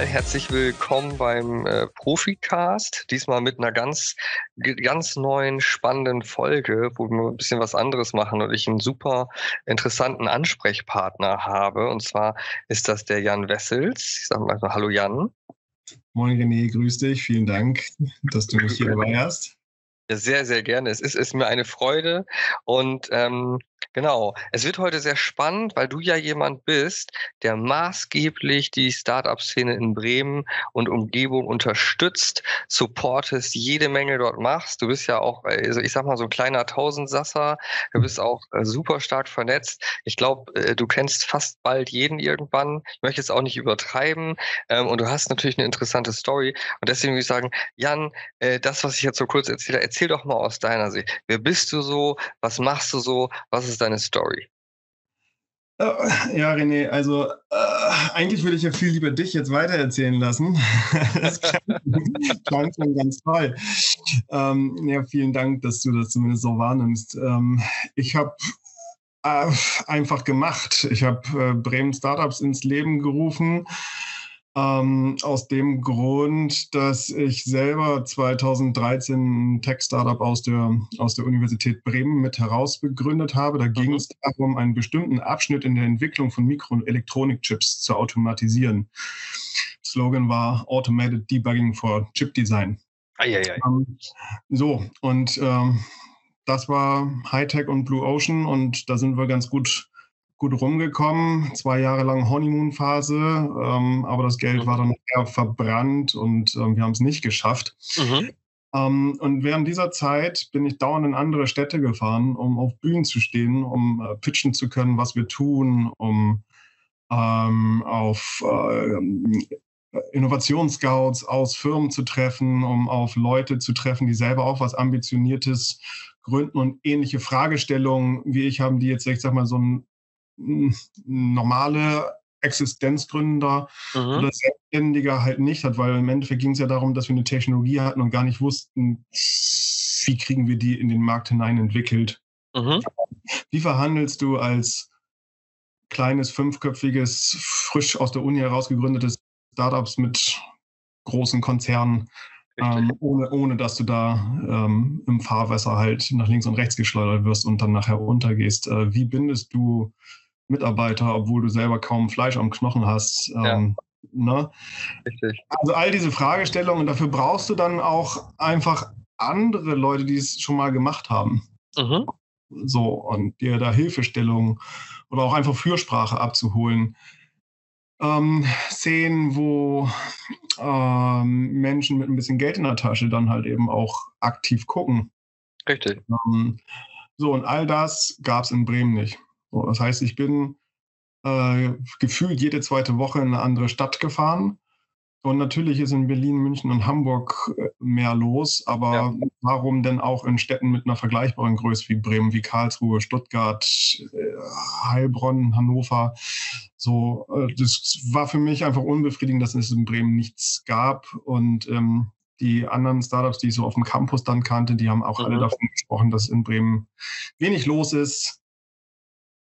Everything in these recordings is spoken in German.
erstmal herzlich willkommen beim äh, Proficast. Diesmal mit einer ganz, ganz neuen, spannenden Folge, wo wir ein bisschen was anderes machen und ich einen super interessanten Ansprechpartner habe. Und zwar ist das der Jan Wessels. Ich sage mal Hallo Jan. Moin René, grüß dich. Vielen Dank, dass du mich hier dabei hast. Ja, sehr, sehr gerne. Es ist, ist mir eine Freude und ähm, Genau. Es wird heute sehr spannend, weil du ja jemand bist, der maßgeblich die Startup-Szene in Bremen und Umgebung unterstützt, supportest, jede Menge dort machst. Du bist ja auch, also ich sag mal, so ein kleiner Tausendsasser. Du bist auch äh, super stark vernetzt. Ich glaube, äh, du kennst fast bald jeden irgendwann. Ich möchte es auch nicht übertreiben. Ähm, und du hast natürlich eine interessante Story. Und deswegen würde ich sagen, Jan, äh, das, was ich jetzt so kurz erzähle, erzähl doch mal aus deiner Sicht. Wer bist du so? Was machst du so? Was ist deine Story? Äh, ja, René, also äh, eigentlich würde ich ja viel lieber dich jetzt weitererzählen lassen. das klang schon ganz toll. Ähm, ja, vielen Dank, dass du das zumindest so wahrnimmst. Ähm, ich habe äh, einfach gemacht. Ich habe äh, Bremen Startups ins Leben gerufen ähm, aus dem Grund, dass ich selber 2013 ein Tech-Startup aus der, aus der Universität Bremen mit herausbegründet habe. Da ging mhm. es darum, einen bestimmten Abschnitt in der Entwicklung von Mikro- und Elektronikchips zu automatisieren. Slogan war Automated Debugging for Chip Design. Ähm, so, und ähm, das war Hightech und Blue Ocean und da sind wir ganz gut gut rumgekommen. Zwei Jahre lang Honeymoon-Phase, ähm, aber das Geld war dann eher verbrannt und ähm, wir haben es nicht geschafft. Mhm. Ähm, und während dieser Zeit bin ich dauernd in andere Städte gefahren, um auf Bühnen zu stehen, um äh, pitchen zu können, was wir tun, um ähm, auf äh, Innovationsscouts aus Firmen zu treffen, um auf Leute zu treffen, die selber auch was Ambitioniertes gründen und ähnliche Fragestellungen wie ich haben, die jetzt, ich sag mal, so ein normale Existenzgründer mhm. oder Selbstständiger halt nicht hat, weil im Endeffekt ging es ja darum, dass wir eine Technologie hatten und gar nicht wussten, wie kriegen wir die in den Markt hinein entwickelt. Mhm. Wie verhandelst du als kleines, fünfköpfiges, frisch aus der Uni herausgegründetes Startups mit großen Konzernen, ähm, ohne, ohne dass du da ähm, im Fahrwasser halt nach links und rechts geschleudert wirst und dann nachher untergehst? Äh, wie bindest du Mitarbeiter, obwohl du selber kaum Fleisch am Knochen hast. Ähm, ne? Richtig. Also all diese Fragestellungen, dafür brauchst du dann auch einfach andere Leute, die es schon mal gemacht haben. Mhm. So, und dir da Hilfestellung oder auch einfach Fürsprache abzuholen. Ähm, Szenen, wo ähm, Menschen mit ein bisschen Geld in der Tasche dann halt eben auch aktiv gucken. Richtig. Ähm, so, und all das gab es in Bremen nicht. So, das heißt, ich bin äh, gefühlt jede zweite Woche in eine andere Stadt gefahren. Und natürlich ist in Berlin, München und Hamburg äh, mehr los, aber ja. warum denn auch in Städten mit einer vergleichbaren Größe wie Bremen, wie Karlsruhe, Stuttgart, äh, Heilbronn, Hannover? So, äh, das war für mich einfach unbefriedigend, dass es in Bremen nichts gab. Und ähm, die anderen Startups, die ich so auf dem Campus dann kannte, die haben auch mhm. alle davon gesprochen, dass in Bremen wenig los ist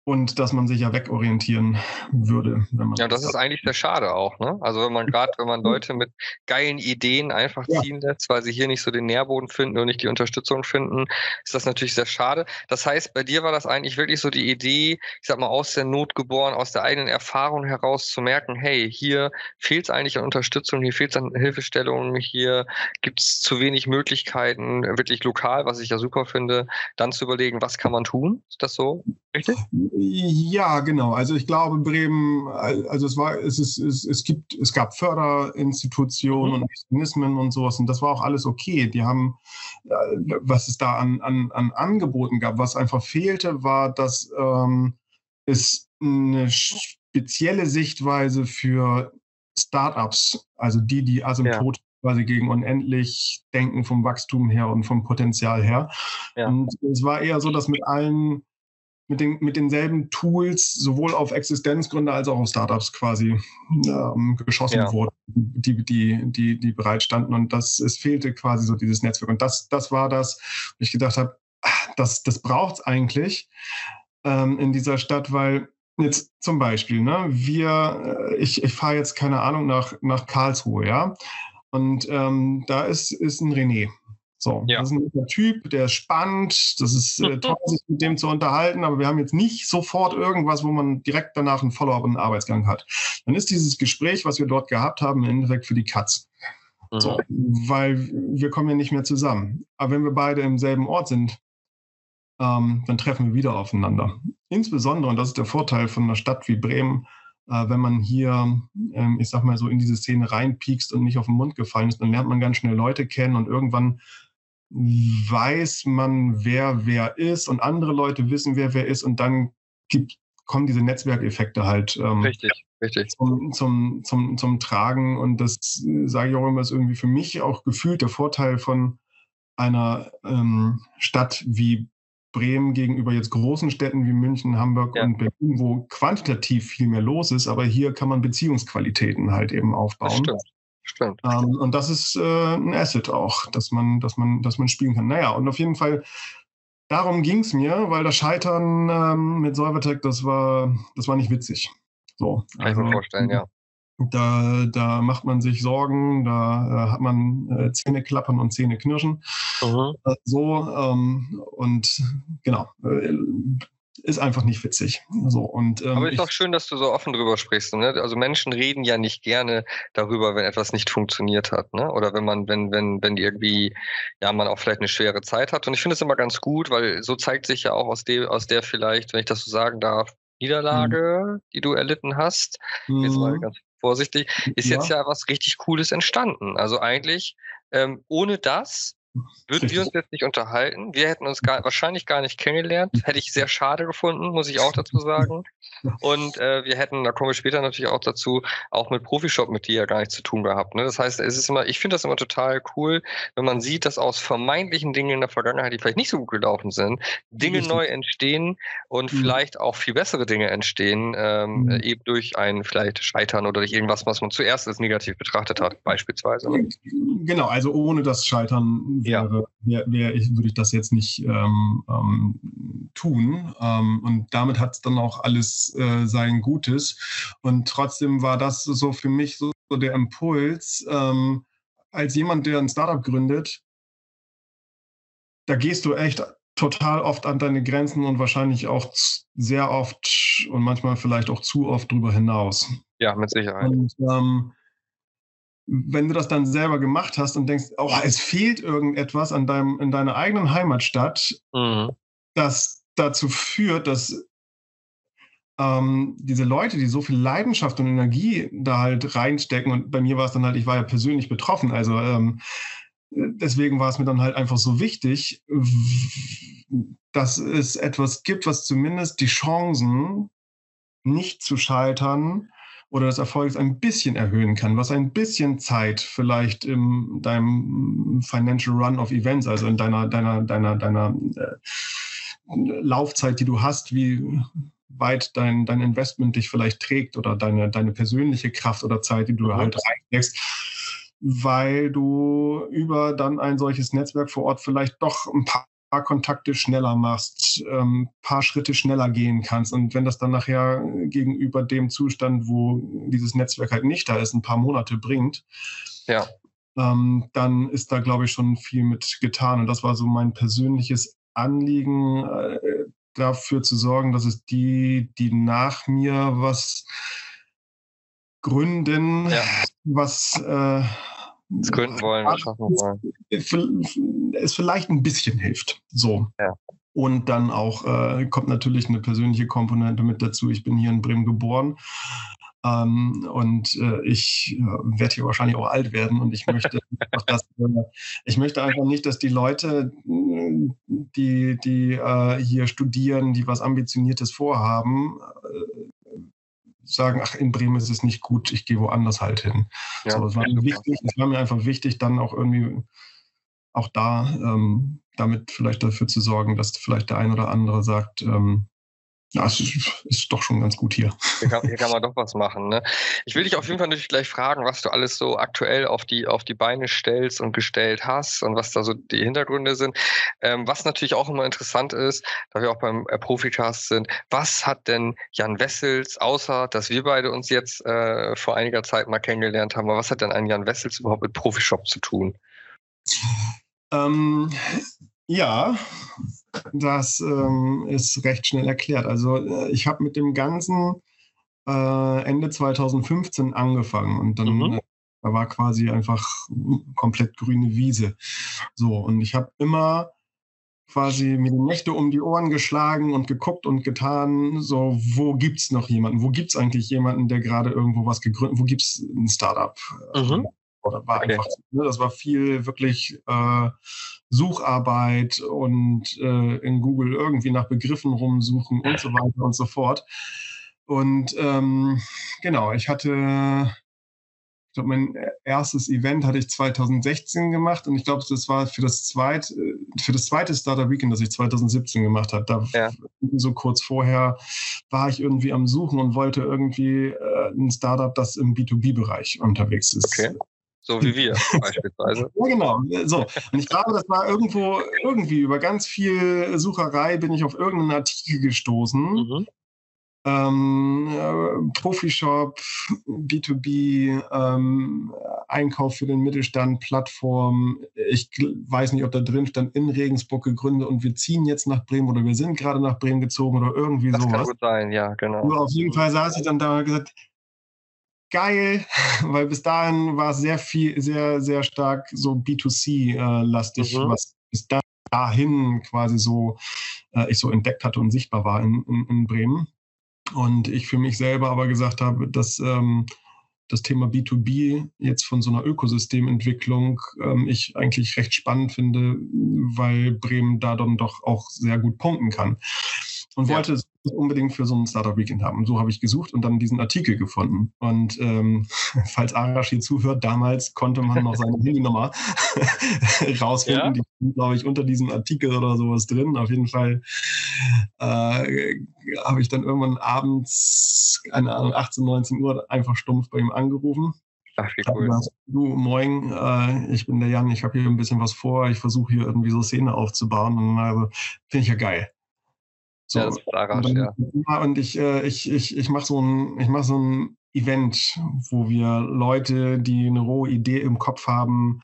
und dass man sich ja wegorientieren würde. Wenn man ja, das ist eigentlich sehr schade auch. Ne? Also wenn man gerade, wenn man Leute mit geilen Ideen einfach ja. ziehen lässt, weil sie hier nicht so den Nährboden finden und nicht die Unterstützung finden, ist das natürlich sehr schade. Das heißt, bei dir war das eigentlich wirklich so die Idee, ich sag mal, aus der Not geboren, aus der eigenen Erfahrung heraus zu merken, hey, hier fehlt es eigentlich an Unterstützung, hier fehlt es an Hilfestellungen, hier gibt es zu wenig Möglichkeiten, wirklich lokal, was ich ja super finde, dann zu überlegen, was kann man tun? Ist das so richtig? Ja, genau. Also ich glaube, Bremen, also es war, es ist, es, es gibt, es gab Förderinstitutionen mhm. und Mechanismen und sowas und das war auch alles okay. Die haben, äh, was es da an, an, an Angeboten gab, was einfach fehlte, war, dass ähm, es eine spezielle Sichtweise für Startups, also die, die asymptotisch ja quasi gegen unendlich denken vom Wachstum her und vom Potenzial her. Ja. Und es war eher so, dass mit allen mit, den, mit denselben Tools sowohl auf Existenzgründe als auch auf Startups quasi ähm, geschossen ja. wurden, die, die, die, die bereitstanden. Und das, es fehlte quasi so dieses Netzwerk. Und das, das war das, wo ich gedacht habe, ah, das, das braucht es eigentlich ähm, in dieser Stadt, weil Jetzt zum Beispiel, ne, wir, äh, ich, ich fahre jetzt, keine Ahnung, nach, nach Karlsruhe, ja. Und ähm, da ist, ist ein René. So, ja. das ist ein Typ, der ist spannend, das ist äh, toll, sich mit dem zu unterhalten, aber wir haben jetzt nicht sofort irgendwas, wo man direkt danach einen Follow-up und einen Arbeitsgang hat. Dann ist dieses Gespräch, was wir dort gehabt haben, im Endeffekt für die Katz. Mhm. So, weil wir kommen ja nicht mehr zusammen. Aber wenn wir beide im selben Ort sind, ähm, dann treffen wir wieder aufeinander. Insbesondere, und das ist der Vorteil von einer Stadt wie Bremen, äh, wenn man hier, ähm, ich sag mal so, in diese Szene reinpiekst und nicht auf den Mund gefallen ist, dann lernt man ganz schnell Leute kennen und irgendwann weiß man, wer wer ist und andere Leute wissen, wer wer ist und dann gibt, kommen diese Netzwerkeffekte halt ähm, richtig, richtig. Zum, zum, zum, zum Tragen und das sage ich auch immer, ist irgendwie für mich auch gefühlt der Vorteil von einer ähm, Stadt wie Bremen gegenüber jetzt großen Städten wie München, Hamburg ja. und Berlin, wo quantitativ viel mehr los ist, aber hier kann man Beziehungsqualitäten halt eben aufbauen. Das stimmt. Stimmt. Ähm, und das ist äh, ein Asset auch, dass man, dass man, dass man spielen kann. Naja, und auf jeden Fall, darum ging es mir, weil das Scheitern ähm, mit Solvertech, das war, das war nicht witzig. So, kann also, ich mir vorstellen, ja. Da, da macht man sich Sorgen, da äh, hat man äh, Zähne klappern und Zähne knirschen. Mhm. Äh, so, ähm, und genau, äh, ist einfach nicht witzig. So, und, ähm, Aber ist doch schön, dass du so offen drüber sprichst. Ne? Also Menschen reden ja nicht gerne darüber, wenn etwas nicht funktioniert hat. Ne? Oder wenn man, wenn, wenn, wenn irgendwie, ja, man auch vielleicht eine schwere Zeit hat. Und ich finde es immer ganz gut, weil so zeigt sich ja auch aus, de, aus der vielleicht, wenn ich das so sagen darf, Niederlage, mhm. die du erlitten hast, mhm. jetzt mal mhm. ganz vorsichtig, ist ja. jetzt ja was richtig Cooles entstanden. Also eigentlich, ähm, ohne das würden wir uns jetzt nicht unterhalten. Wir hätten uns gar, wahrscheinlich gar nicht kennengelernt. Hätte ich sehr schade gefunden, muss ich auch dazu sagen. Und äh, wir hätten, da kommen wir später natürlich auch dazu, auch mit Profishop mit dir ja gar nichts zu tun gehabt. Ne? Das heißt, es ist immer, ich finde das immer total cool, wenn man sieht, dass aus vermeintlichen Dingen in der Vergangenheit, die vielleicht nicht so gut gelaufen sind, Dinge Richtig. neu entstehen und mhm. vielleicht auch viel bessere Dinge entstehen, ähm, mhm. eben durch ein vielleicht Scheitern oder durch irgendwas, was man zuerst als negativ betrachtet hat, beispielsweise. Genau, also ohne das Scheitern wäre, ja. wär, ich, würde ich das jetzt nicht ähm, ähm, tun. Ähm, und damit hat es dann auch alles äh, sein Gutes. Und trotzdem war das so für mich so, so der Impuls, ähm, als jemand, der ein Startup gründet, da gehst du echt total oft an deine Grenzen und wahrscheinlich auch sehr oft und manchmal vielleicht auch zu oft drüber hinaus. Ja, mit Sicherheit. Und ähm, wenn du das dann selber gemacht hast und denkst, oh, es fehlt irgendetwas an deinem, in deiner eigenen Heimatstadt, mhm. das dazu führt, dass ähm, diese Leute, die so viel Leidenschaft und Energie da halt reinstecken, und bei mir war es dann halt, ich war ja persönlich betroffen, also ähm, deswegen war es mir dann halt einfach so wichtig, dass es etwas gibt, was zumindest die Chancen, nicht zu scheitern, oder des Erfolgs ein bisschen erhöhen kann, was ein bisschen Zeit vielleicht in deinem Financial Run of Events, also in deiner, deiner, deiner, deiner äh, Laufzeit, die du hast, wie weit dein, dein Investment dich vielleicht trägt oder deine, deine persönliche Kraft oder Zeit, die du mhm. halt reinsteckst, weil du über dann ein solches Netzwerk vor Ort vielleicht doch ein paar paar Kontakte schneller machst, ähm, paar Schritte schneller gehen kannst. Und wenn das dann nachher gegenüber dem Zustand, wo dieses Netzwerk halt nicht da ist, ein paar Monate bringt, ja. ähm, dann ist da, glaube ich, schon viel mit getan. Und das war so mein persönliches Anliegen, äh, dafür zu sorgen, dass es die, die nach mir was gründen, ja. was äh, es gründen wollen, was schaffen wollen. Es vielleicht ein bisschen hilft. So. Ja. Und dann auch äh, kommt natürlich eine persönliche Komponente mit dazu. Ich bin hier in Bremen geboren. Ähm, und äh, ich äh, werde hier wahrscheinlich auch alt werden und ich möchte, dass, äh, ich möchte einfach nicht, dass die Leute, die, die äh, hier studieren, die was Ambitioniertes vorhaben, äh, sagen, ach, in Bremen ist es nicht gut, ich gehe woanders halt hin. Ja, so, es, war mir wichtig, es war mir einfach wichtig, dann auch irgendwie auch da ähm, damit vielleicht dafür zu sorgen, dass vielleicht der ein oder andere sagt, ähm, ja, es ist doch schon ganz gut hier. Hier kann, hier kann man doch was machen. Ne? Ich will dich auf jeden Fall natürlich gleich fragen, was du alles so aktuell auf die, auf die Beine stellst und gestellt hast und was da so die Hintergründe sind. Ähm, was natürlich auch immer interessant ist, da wir auch beim äh, Proficast sind, was hat denn Jan Wessels, außer dass wir beide uns jetzt äh, vor einiger Zeit mal kennengelernt haben, aber was hat denn ein Jan Wessels überhaupt mit Profishop zu tun? Ähm, ja, das ähm, ist recht schnell erklärt. Also äh, ich habe mit dem Ganzen äh, Ende 2015 angefangen und dann mhm. äh, war quasi einfach komplett grüne Wiese. So, und ich habe immer quasi mir die Nächte um die Ohren geschlagen und geguckt und getan, so, wo gibt es noch jemanden? Wo gibt es eigentlich jemanden, der gerade irgendwo was gegründet, wo gibt es ein Startup? Mhm. Oder war okay. einfach, ne, das war viel wirklich äh, Sucharbeit und äh, in Google irgendwie nach Begriffen rumsuchen und so weiter und so fort. Und ähm, genau, ich hatte, ich glaube, mein erstes Event hatte ich 2016 gemacht und ich glaube, das war für das zweite, für das zweite Startup Weekend, das ich 2017 gemacht habe. Da ja. so kurz vorher war ich irgendwie am Suchen und wollte irgendwie äh, ein Startup, das im B2B-Bereich unterwegs ist. Okay. So wie wir beispielsweise. Ja, genau. So. Und ich glaube, das war irgendwo, irgendwie über ganz viel Sucherei bin ich auf irgendeinen Artikel gestoßen. Mhm. Ähm, äh, Profishop, B2B, ähm, Einkauf für den Mittelstand, Plattform. Ich weiß nicht, ob da drin stand, in Regensburg gegründet und wir ziehen jetzt nach Bremen oder wir sind gerade nach Bremen gezogen oder irgendwie das sowas. Das kann gut sein, ja, genau. Nur auf jeden Fall saß ich dann da und gesagt, geil, weil bis dahin war es sehr viel, sehr, sehr stark so B2C-lastig, mhm. was bis dahin quasi so äh, ich so entdeckt hatte und sichtbar war in, in, in, Bremen. Und ich für mich selber aber gesagt habe, dass ähm, das Thema B2B jetzt von so einer Ökosystementwicklung ähm, ich eigentlich recht spannend finde, weil Bremen da dann doch auch sehr gut punkten kann und ja. wollte es unbedingt für so ein Startup Weekend haben. Und so habe ich gesucht und dann diesen Artikel gefunden. Und ähm, falls Arash hier zuhört, damals konnte man noch seine Handynummer rausfinden. Ja? Die sind, glaube ich, unter diesem Artikel oder sowas drin. Auf jeden Fall äh, habe ich dann irgendwann abends, keine Ahnung, 18, 19 Uhr einfach stumpf bei ihm angerufen. Ach, wie cool. Du, moin, äh, ich bin der Jan, ich habe hier ein bisschen was vor, ich versuche hier irgendwie so Szene aufzubauen. Und also, finde ich ja geil. Ja, das ist Arash, und, ja. Und ich, äh, ich, ich, ich mache so, ein, mach so ein Event, wo wir Leute, die eine rohe Idee im Kopf haben,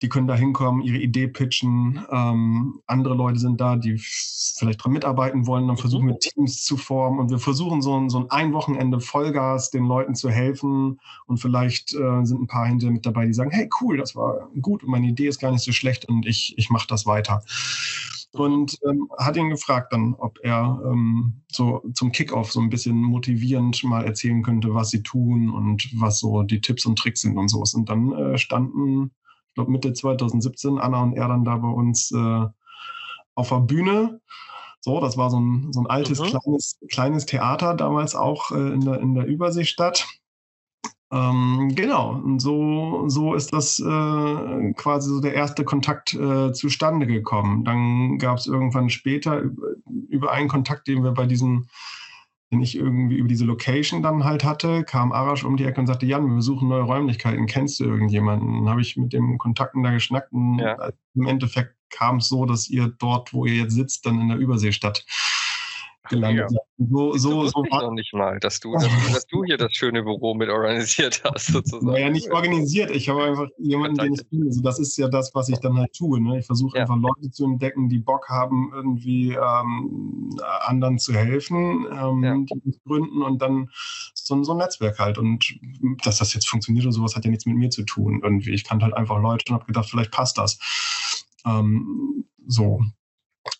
die können da hinkommen, ihre Idee pitchen. Ähm, andere Leute sind da, die vielleicht dran mitarbeiten wollen. Dann versuchen mhm. wir Teams zu formen und wir versuchen so ein, so ein, ein Wochenende Vollgas den Leuten zu helfen. Und vielleicht äh, sind ein paar hinterher mit dabei, die sagen, hey cool, das war gut und meine Idee ist gar nicht so schlecht und ich, ich mache das weiter und ähm, hat ihn gefragt dann, ob er ähm, so zum Kickoff so ein bisschen motivierend mal erzählen könnte, was sie tun und was so die Tipps und Tricks sind und sowas. Und dann äh, standen, ich glaube Mitte 2017, Anna und er dann da bei uns äh, auf der Bühne. So, das war so ein, so ein altes, mhm. kleines, kleines Theater damals auch äh, in, der, in der Überseestadt. Ähm, genau, und so, so ist das äh, quasi so der erste Kontakt äh, zustande gekommen. Dann gab es irgendwann später über, über, einen Kontakt, den wir bei diesem, den ich irgendwie über diese Location dann halt hatte, kam Arash um die Ecke und sagte, Jan, wir suchen neue Räumlichkeiten, kennst du irgendjemanden? Dann habe ich mit dem Kontakten da geschnackt und ja. im Endeffekt kam es so, dass ihr dort, wo ihr jetzt sitzt, dann in der Überseestadt gelandet ja. So, so, so war noch nicht mal, dass du, dass, du, dass du hier das schöne Büro mit organisiert hast, sozusagen. Naja, nicht organisiert. Ich habe einfach jemanden, den ich kenne. Also das ist ja das, was ich dann halt tue. Ne? Ich versuche ja. einfach Leute zu entdecken, die Bock haben, irgendwie ähm, anderen zu helfen, ähm, ja. die gründen und dann so, so ein Netzwerk halt. Und dass das jetzt funktioniert oder sowas, hat ja nichts mit mir zu tun. Irgendwie. Ich kannte halt einfach Leute und habe gedacht, vielleicht passt das. Ähm, so,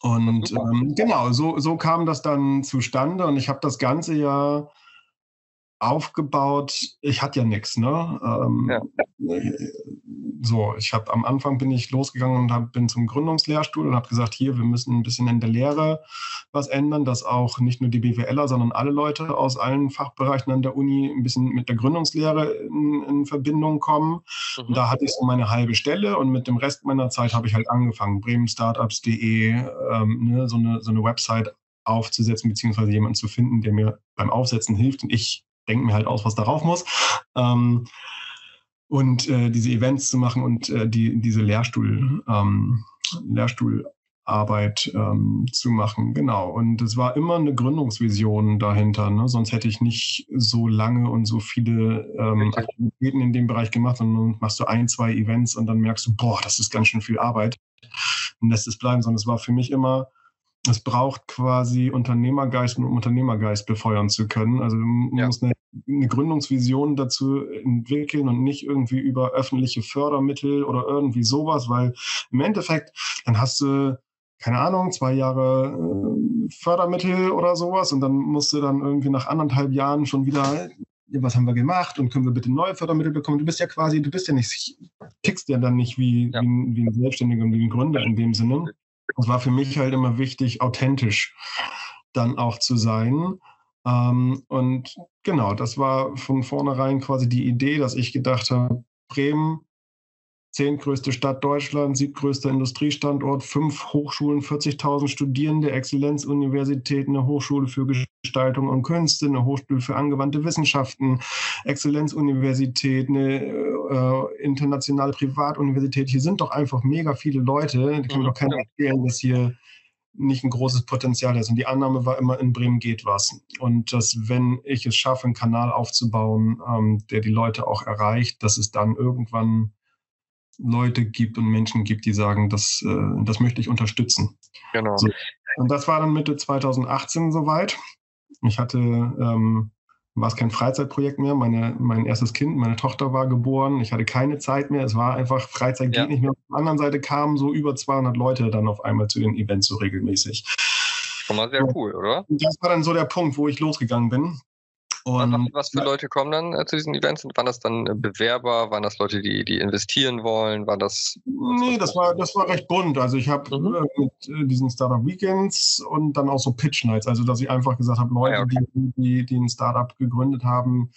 und ähm, genau, so, so kam das dann zustande und ich habe das ganze ja aufgebaut. Ich hatte ja nichts, ne? Ähm, ja. So, ich habe am Anfang bin ich losgegangen und hab, bin zum Gründungslehrstuhl und habe gesagt, hier, wir müssen ein bisschen in der Lehre was ändern, dass auch nicht nur die BWLer, sondern alle Leute aus allen Fachbereichen an der Uni ein bisschen mit der Gründungslehre in, in Verbindung kommen. Mhm. Und da hatte ich so meine halbe Stelle und mit dem Rest meiner Zeit habe ich halt angefangen, bremenstartups.de, ähm, ne, so, eine, so eine Website aufzusetzen, beziehungsweise jemanden zu finden, der mir beim Aufsetzen hilft und ich denke mir halt aus, was darauf muss. Ähm, und äh, diese Events zu machen und äh, die, diese Lehrstuhl, ähm, Lehrstuhlarbeit ähm, zu machen. Genau. Und es war immer eine Gründungsvision dahinter. Ne? Sonst hätte ich nicht so lange und so viele ähm, Aktivitäten in dem Bereich gemacht. Und dann machst du ein, zwei Events und dann merkst du, boah, das ist ganz schön viel Arbeit. Und lässt es bleiben. Sondern es war für mich immer es braucht quasi Unternehmergeist, um Unternehmergeist befeuern zu können. Also man ja. muss eine, eine, Gründungsvision dazu entwickeln und nicht irgendwie über öffentliche Fördermittel oder irgendwie sowas, weil im Endeffekt, dann hast du, keine Ahnung, zwei Jahre äh, Fördermittel oder sowas und dann musst du dann irgendwie nach anderthalb Jahren schon wieder was haben wir gemacht und können wir bitte neue Fördermittel bekommen? Du bist ja quasi, du bist ja nicht, tickst ja dann nicht wie, ja. wie, wie ein Selbstständiger und wie ein Gründer in dem Sinne. Es war für mich halt immer wichtig, authentisch dann auch zu sein. Ähm, und genau, das war von vornherein quasi die Idee, dass ich gedacht habe, Bremen, zehntgrößte Stadt Deutschlands, siebtgrößter Industriestandort, fünf Hochschulen, 40.000 Studierende, Exzellenzuniversität, eine Hochschule für Gestaltung und Künste, eine Hochschule für angewandte Wissenschaften, Exzellenzuniversität, eine äh, internationale Privatuniversität. Hier sind doch einfach mega viele Leute. Die kann mir doch keiner erzählen, dass hier nicht ein großes Potenzial ist. Und die Annahme war immer, in Bremen geht was. Und dass, wenn ich es schaffe, einen Kanal aufzubauen, ähm, der die Leute auch erreicht, dass es dann irgendwann Leute gibt und Menschen gibt, die sagen, das, äh, das möchte ich unterstützen. Genau. So. Und das war dann Mitte 2018 soweit. Ich hatte ähm, war es kein Freizeitprojekt mehr. Meine, mein erstes Kind, meine Tochter war geboren. Ich hatte keine Zeit mehr. Es war einfach, Freizeit ja. geht nicht mehr. Auf der anderen Seite kamen so über 200 Leute dann auf einmal zu den Events so regelmäßig. Schon mal sehr cool, oder? Und das war dann so der Punkt, wo ich losgegangen bin. Und was für Leute kommen dann äh, zu diesen Events? Waren das dann äh, Bewerber? Waren das Leute, die, die investieren wollen? War das? Nee, das war, das war recht bunt. Also ich habe mhm. äh, mit äh, diesen Startup Weekends und dann auch so Pitch Nights. Also dass ich einfach gesagt habe, Leute, ah, ja, okay. die, die, die ein Startup gegründet haben,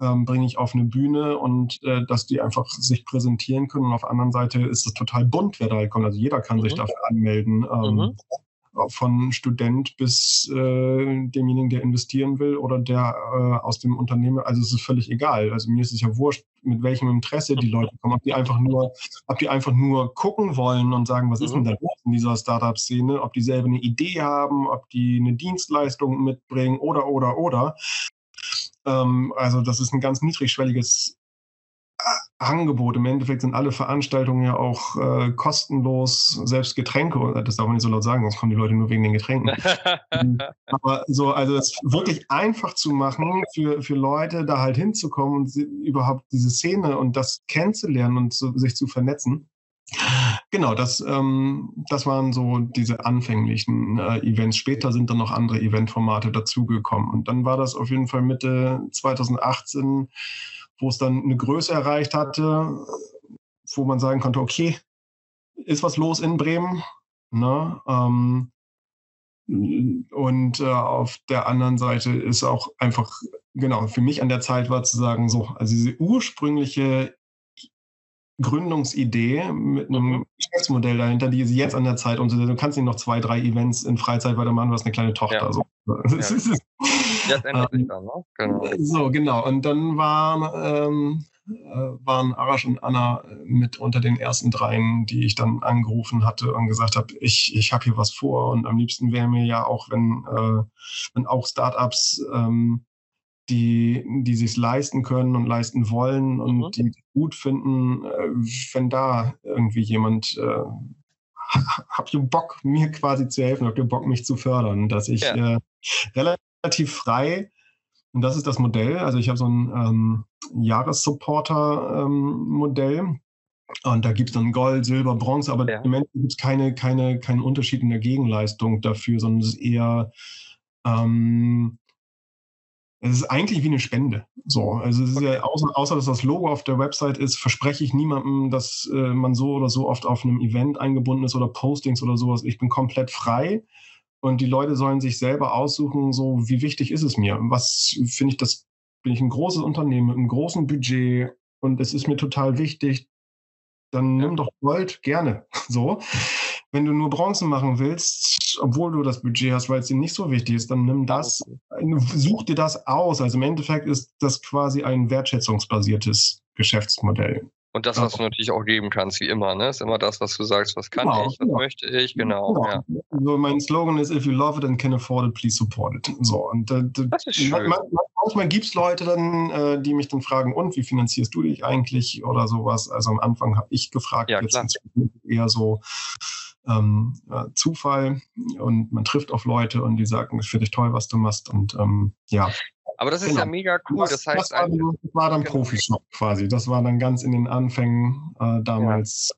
ähm, bringe ich auf eine Bühne und äh, dass die einfach sich präsentieren können. Und auf der anderen Seite ist es total bunt, wer da halt kommt. Also jeder kann mhm. sich dafür anmelden. Ähm, mhm von Student bis äh, demjenigen, der investieren will oder der äh, aus dem Unternehmen. Also es ist völlig egal. Also mir ist es ja wurscht, mit welchem Interesse die Leute kommen. Ob die einfach nur, ob die einfach nur gucken wollen und sagen, was mhm. ist denn da los in dieser Startup-Szene, ob die selber eine Idee haben, ob die eine Dienstleistung mitbringen oder oder oder. Ähm, also das ist ein ganz niedrigschwelliges Angebot. Im Endeffekt sind alle Veranstaltungen ja auch äh, kostenlos, selbst Getränke, das darf man nicht so laut sagen, sonst kommen die Leute nur wegen den Getränken. Aber so, also es wirklich einfach zu machen für, für Leute, da halt hinzukommen und überhaupt diese Szene und das kennenzulernen und so, sich zu vernetzen. Genau, das, ähm, das waren so diese anfänglichen äh, Events. Später sind dann noch andere Eventformate dazugekommen. Und dann war das auf jeden Fall Mitte 2018 wo es dann eine Größe erreicht hatte, wo man sagen konnte, okay, ist was los in Bremen. Ne? Ähm, und äh, auf der anderen Seite ist auch einfach, genau, für mich an der Zeit war zu sagen, so, also diese ursprüngliche Gründungsidee mit einem mhm. Geschäftsmodell dahinter, die ist jetzt an der Zeit umzusetzen. Du kannst nicht noch zwei, drei Events in Freizeit weitermachen, du hast eine kleine Tochter. Ja. So. Ja. Das ändert sich dann, ne? Genau. So, genau. Und dann waren, ähm, äh, waren Arash und Anna mit unter den ersten dreien, die ich dann angerufen hatte und gesagt habe, ich, ich habe hier was vor und am liebsten wäre mir ja auch, wenn, äh, wenn auch Startups ähm, die, die sich leisten können und leisten wollen und mhm. die gut finden, äh, wenn da irgendwie jemand äh, habt ihr Bock, mir quasi zu helfen, habt ihr Bock, mich zu fördern, dass ich ja. äh, relativ frei, und das ist das Modell, also ich habe so ein ähm, Jahressupporter-Modell, ähm, und da gibt es dann Gold, Silber, Bronze, aber ja. im Endeffekt gibt es keine, keine, keinen Unterschied in der Gegenleistung dafür, sondern es ist eher ähm, es ist eigentlich wie eine Spende. So, also es ist okay. ja, außer, außer, dass das Logo auf der Website ist, verspreche ich niemandem, dass äh, man so oder so oft auf einem Event eingebunden ist oder Postings oder sowas. Ich bin komplett frei und die Leute sollen sich selber aussuchen, so wie wichtig ist es mir? Was finde ich, das bin ich ein großes Unternehmen mit einem großen Budget und es ist mir total wichtig, dann nimm doch Gold gerne. So. Wenn du nur Bronze machen willst, obwohl du das Budget hast, weil es dir nicht so wichtig ist, dann nimm das, such dir das aus. Also im Endeffekt ist das quasi ein wertschätzungsbasiertes Geschäftsmodell. Und das, was du natürlich auch geben kannst, wie immer, ne? Ist immer das, was du sagst, was kann genau, ich, was genau. möchte ich, genau. genau. Ja. So, mein Slogan ist, if you love it and can afford it, please support it. So, und äh, das ist schön. Man, manchmal gibt es Leute dann, äh, die mich dann fragen, und wie finanzierst du dich eigentlich oder sowas? Also am Anfang habe ich gefragt, ja, jetzt eher so ähm, äh, Zufall und man trifft auf Leute und die sagen, ich finde dich toll, was du machst. Und ähm, ja, aber das ist genau. ja mega cool. Das, das heißt, das war, das war dann genau. Profishop quasi. Das war dann ganz in den Anfängen äh, damals.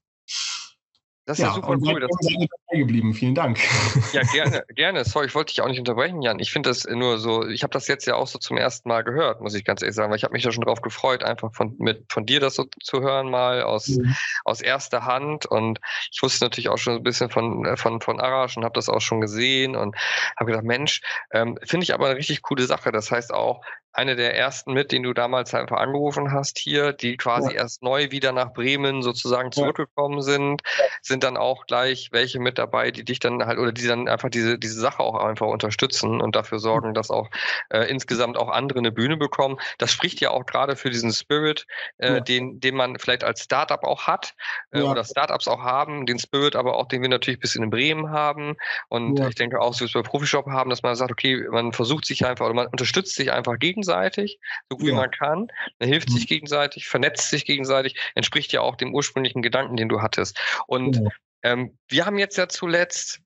Das ist ja, ja super cool. Das ist geblieben. Vielen Dank. Ja, gerne, gerne. Sorry, ich wollte dich auch nicht unterbrechen, Jan. Ich finde das nur so, ich habe das jetzt ja auch so zum ersten Mal gehört, muss ich ganz ehrlich sagen, weil ich habe mich da schon drauf gefreut, einfach von, mit, von dir das so zu hören, mal aus, mhm. aus erster Hand. Und ich wusste natürlich auch schon ein bisschen von, äh, von, von Arash und habe das auch schon gesehen und habe gedacht, Mensch, ähm, finde ich aber eine richtig coole Sache. Das heißt auch, eine der ersten mit, den du damals einfach angerufen hast hier, die quasi ja. erst neu wieder nach Bremen sozusagen zurückgekommen ja. sind, sind dann auch gleich welche mit dabei, die dich dann halt oder die dann einfach diese, diese Sache auch einfach unterstützen und dafür sorgen, dass auch äh, insgesamt auch andere eine Bühne bekommen. Das spricht ja auch gerade für diesen Spirit, äh, ja. den, den man vielleicht als Startup auch hat äh, oder Startups auch haben, den Spirit aber auch, den wir natürlich ein bisschen in Bremen haben und ich denke auch, so wie wir Profishop haben, dass man sagt, okay, man versucht sich einfach oder man unterstützt sich einfach gegenseitig gegenseitig, so gut ja. wie man kann. Man hilft mhm. sich gegenseitig, vernetzt sich gegenseitig, entspricht ja auch dem ursprünglichen Gedanken, den du hattest. Und ja. ähm, wir haben jetzt ja zuletzt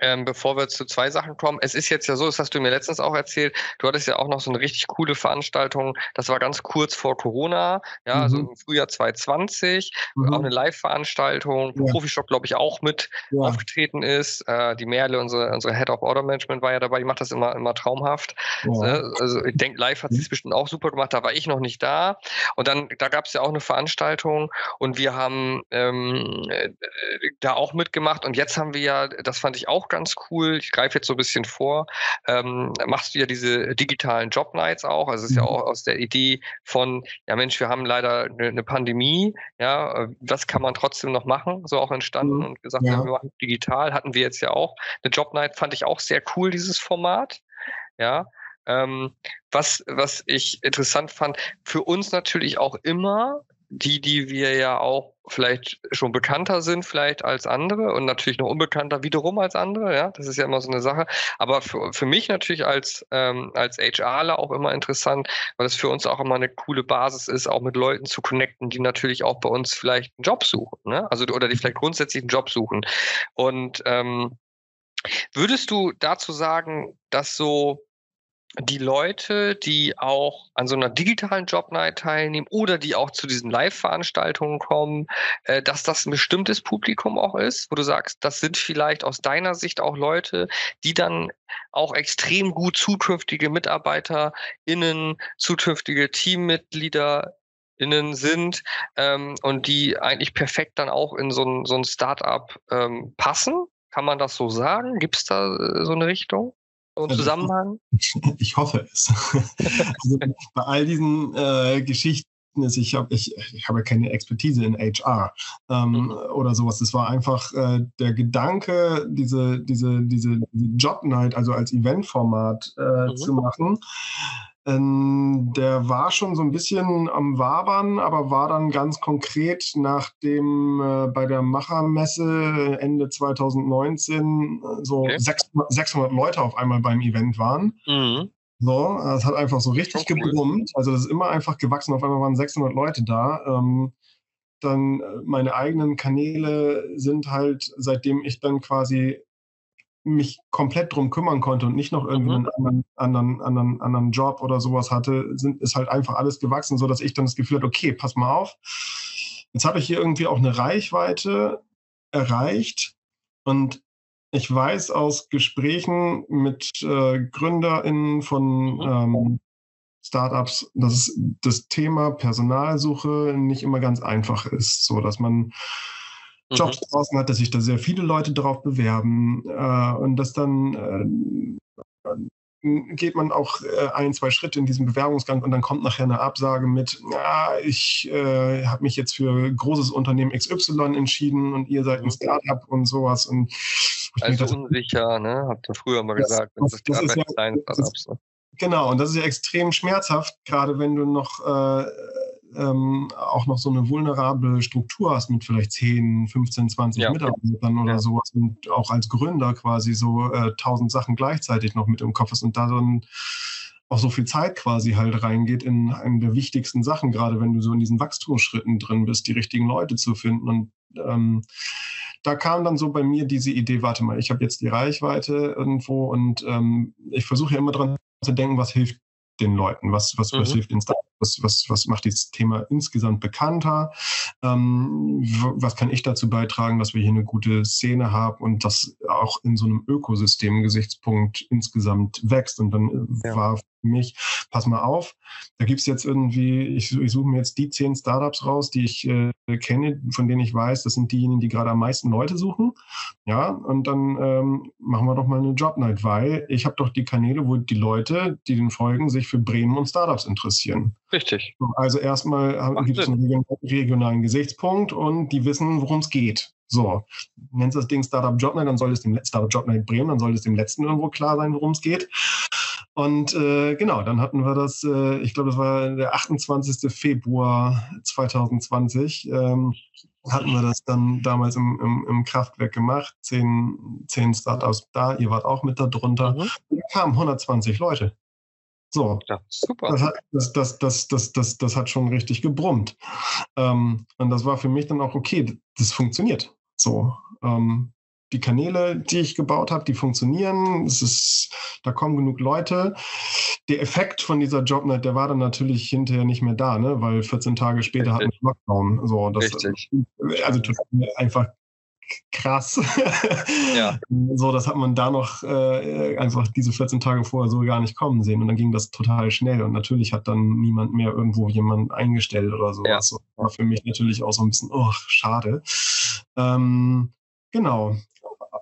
ähm, bevor wir zu zwei Sachen kommen. Es ist jetzt ja so, das hast du mir letztens auch erzählt, du hattest ja auch noch so eine richtig coole Veranstaltung, das war ganz kurz vor Corona, ja, also mhm. also im Frühjahr 2020, mhm. auch eine Live-Veranstaltung, wo ja. Profishop, glaube ich, auch mit ja. aufgetreten ist. Äh, die Merle, unsere, unsere Head of Order Management, war ja dabei, die macht das immer, immer traumhaft. Ja. Ne? Also ich denke, live hat sie es mhm. bestimmt auch super gemacht, da war ich noch nicht da. Und dann, da gab es ja auch eine Veranstaltung und wir haben ähm, äh, da auch mitgemacht und jetzt haben wir ja, das fand ich auch ganz cool. Ich greife jetzt so ein bisschen vor. Ähm, machst du ja diese digitalen Job Nights auch. Also es ist ja mhm. auch aus der Idee von, ja Mensch, wir haben leider eine, eine Pandemie. Ja, was kann man trotzdem noch machen? So auch entstanden mhm. und gesagt, ja. ja, wir machen digital. Hatten wir jetzt ja auch. Eine Job Night fand ich auch sehr cool, dieses Format. Ja, ähm, was, was ich interessant fand, für uns natürlich auch immer die, die wir ja auch vielleicht schon bekannter sind, vielleicht als andere und natürlich noch unbekannter wiederum als andere, ja, das ist ja immer so eine Sache. Aber für, für mich natürlich als, ähm, als HRler auch immer interessant, weil es für uns auch immer eine coole Basis ist, auch mit Leuten zu connecten, die natürlich auch bei uns vielleicht einen Job suchen, ne? Also oder die vielleicht grundsätzlich einen Job suchen. Und ähm, würdest du dazu sagen, dass so die Leute, die auch an so einer digitalen Jobnight teilnehmen oder die auch zu diesen Live-Veranstaltungen kommen, äh, dass das ein bestimmtes Publikum auch ist, wo du sagst, das sind vielleicht aus deiner Sicht auch Leute, die dann auch extrem gut zukünftige MitarbeiterInnen, zukünftige Teammitglieder innen sind ähm, und die eigentlich perfekt dann auch in so ein, so ein Startup ähm, passen. Kann man das so sagen? Gibt es da äh, so eine Richtung? Und also, Zusammenhang? Ich hoffe es. also bei all diesen äh, Geschichten ist, ich habe ich, ich hab keine Expertise in HR ähm, mhm. oder sowas. Das war einfach äh, der Gedanke, diese, diese, diese Job Night, also als Eventformat äh, mhm. zu machen. Ähm, der war schon so ein bisschen am Wabern, aber war dann ganz konkret nachdem äh, bei der Machermesse Ende 2019 äh, so okay. 600, 600, Leute auf einmal beim Event waren. Mhm. So, es hat einfach so richtig okay. gebrummt. Also das ist immer einfach gewachsen. Auf einmal waren 600 Leute da. Ähm, dann äh, meine eigenen Kanäle sind halt, seitdem ich dann quasi mich komplett drum kümmern konnte und nicht noch irgendwie mhm. einen anderen, anderen, anderen, anderen Job oder sowas hatte, sind, ist halt einfach alles gewachsen, so dass ich dann das Gefühl hatte, okay, pass mal auf. Jetzt habe ich hier irgendwie auch eine Reichweite erreicht und ich weiß aus Gesprächen mit äh, GründerInnen von mhm. ähm, Startups, dass das Thema Personalsuche nicht immer ganz einfach ist, so dass man Jobs mhm. draußen hat, dass sich da sehr viele Leute drauf bewerben äh, und dass dann äh, geht man auch äh, ein, zwei Schritte in diesem Bewerbungsgang und dann kommt nachher eine Absage mit, ja, ich äh, habe mich jetzt für großes Unternehmen XY entschieden und ihr seid ein mhm. Startup und sowas. Und also dachte, unsicher, ne? Habt ihr früher mal das, gesagt. Das, das, das ist ja, Startups. Ne? Genau, und das ist ja extrem schmerzhaft, gerade wenn du noch äh, ähm, auch noch so eine vulnerable Struktur hast mit vielleicht 10, 15, 20 ja. Mitarbeitern oder ja. sowas und auch als Gründer quasi so äh, tausend Sachen gleichzeitig noch mit im Kopf ist und da dann auch so viel Zeit quasi halt reingeht in einen der wichtigsten Sachen, gerade wenn du so in diesen Wachstumsschritten drin bist, die richtigen Leute zu finden. Und ähm, da kam dann so bei mir diese Idee, warte mal, ich habe jetzt die Reichweite irgendwo und ähm, ich versuche ja immer dran zu denken, was hilft den Leuten, was, was, was mhm. hilft den Startups was, was, was macht dieses Thema insgesamt bekannter? Ähm, was kann ich dazu beitragen, dass wir hier eine gute Szene haben und das auch in so einem Ökosystem-Gesichtspunkt insgesamt wächst? Und dann äh, ja. war für mich, pass mal auf, da gibt es jetzt irgendwie, ich, ich suche mir jetzt die zehn Startups raus, die ich äh, kenne, von denen ich weiß, das sind diejenigen, die gerade am meisten Leute suchen. Ja, und dann ähm, machen wir doch mal eine Jobnight, weil ich habe doch die Kanäle, wo die Leute, die den folgen, sich für Bremen und Startups interessieren. Richtig. Also erstmal gibt es einen regionalen Gesichtspunkt und die wissen, worum es geht. So, nennst das Ding Startup Jobnight, dann soll es dem Startup Jobnight Bremen, dann soll es dem letzten irgendwo klar sein, worum es geht. Und äh, genau, dann hatten wir das, äh, ich glaube, das war der 28. Februar 2020, ähm, hatten wir das dann damals im, im, im, Kraftwerk gemacht. Zehn, zehn Startups da, ihr wart auch mit da drunter. Mhm. Da kamen 120 Leute. So, ja, super. Das hat, das, das, das, das, das, hat schon richtig gebrummt. Ähm, und das war für mich dann auch okay, das funktioniert. So, ähm, die Kanäle, die ich gebaut habe, die funktionieren. Es ist, da kommen genug Leute. Der Effekt von dieser Jobnet, der war dann natürlich hinterher nicht mehr da, ne? weil 14 Tage später hatten wir Lockdown. So, das, Richtig. Also einfach krass. Ja. so, das hat man da noch äh, einfach diese 14 Tage vorher so gar nicht kommen sehen. Und dann ging das total schnell. Und natürlich hat dann niemand mehr irgendwo jemand eingestellt oder sowas. Ja. So, war für mich natürlich auch so ein bisschen, oh, schade. Ähm, genau.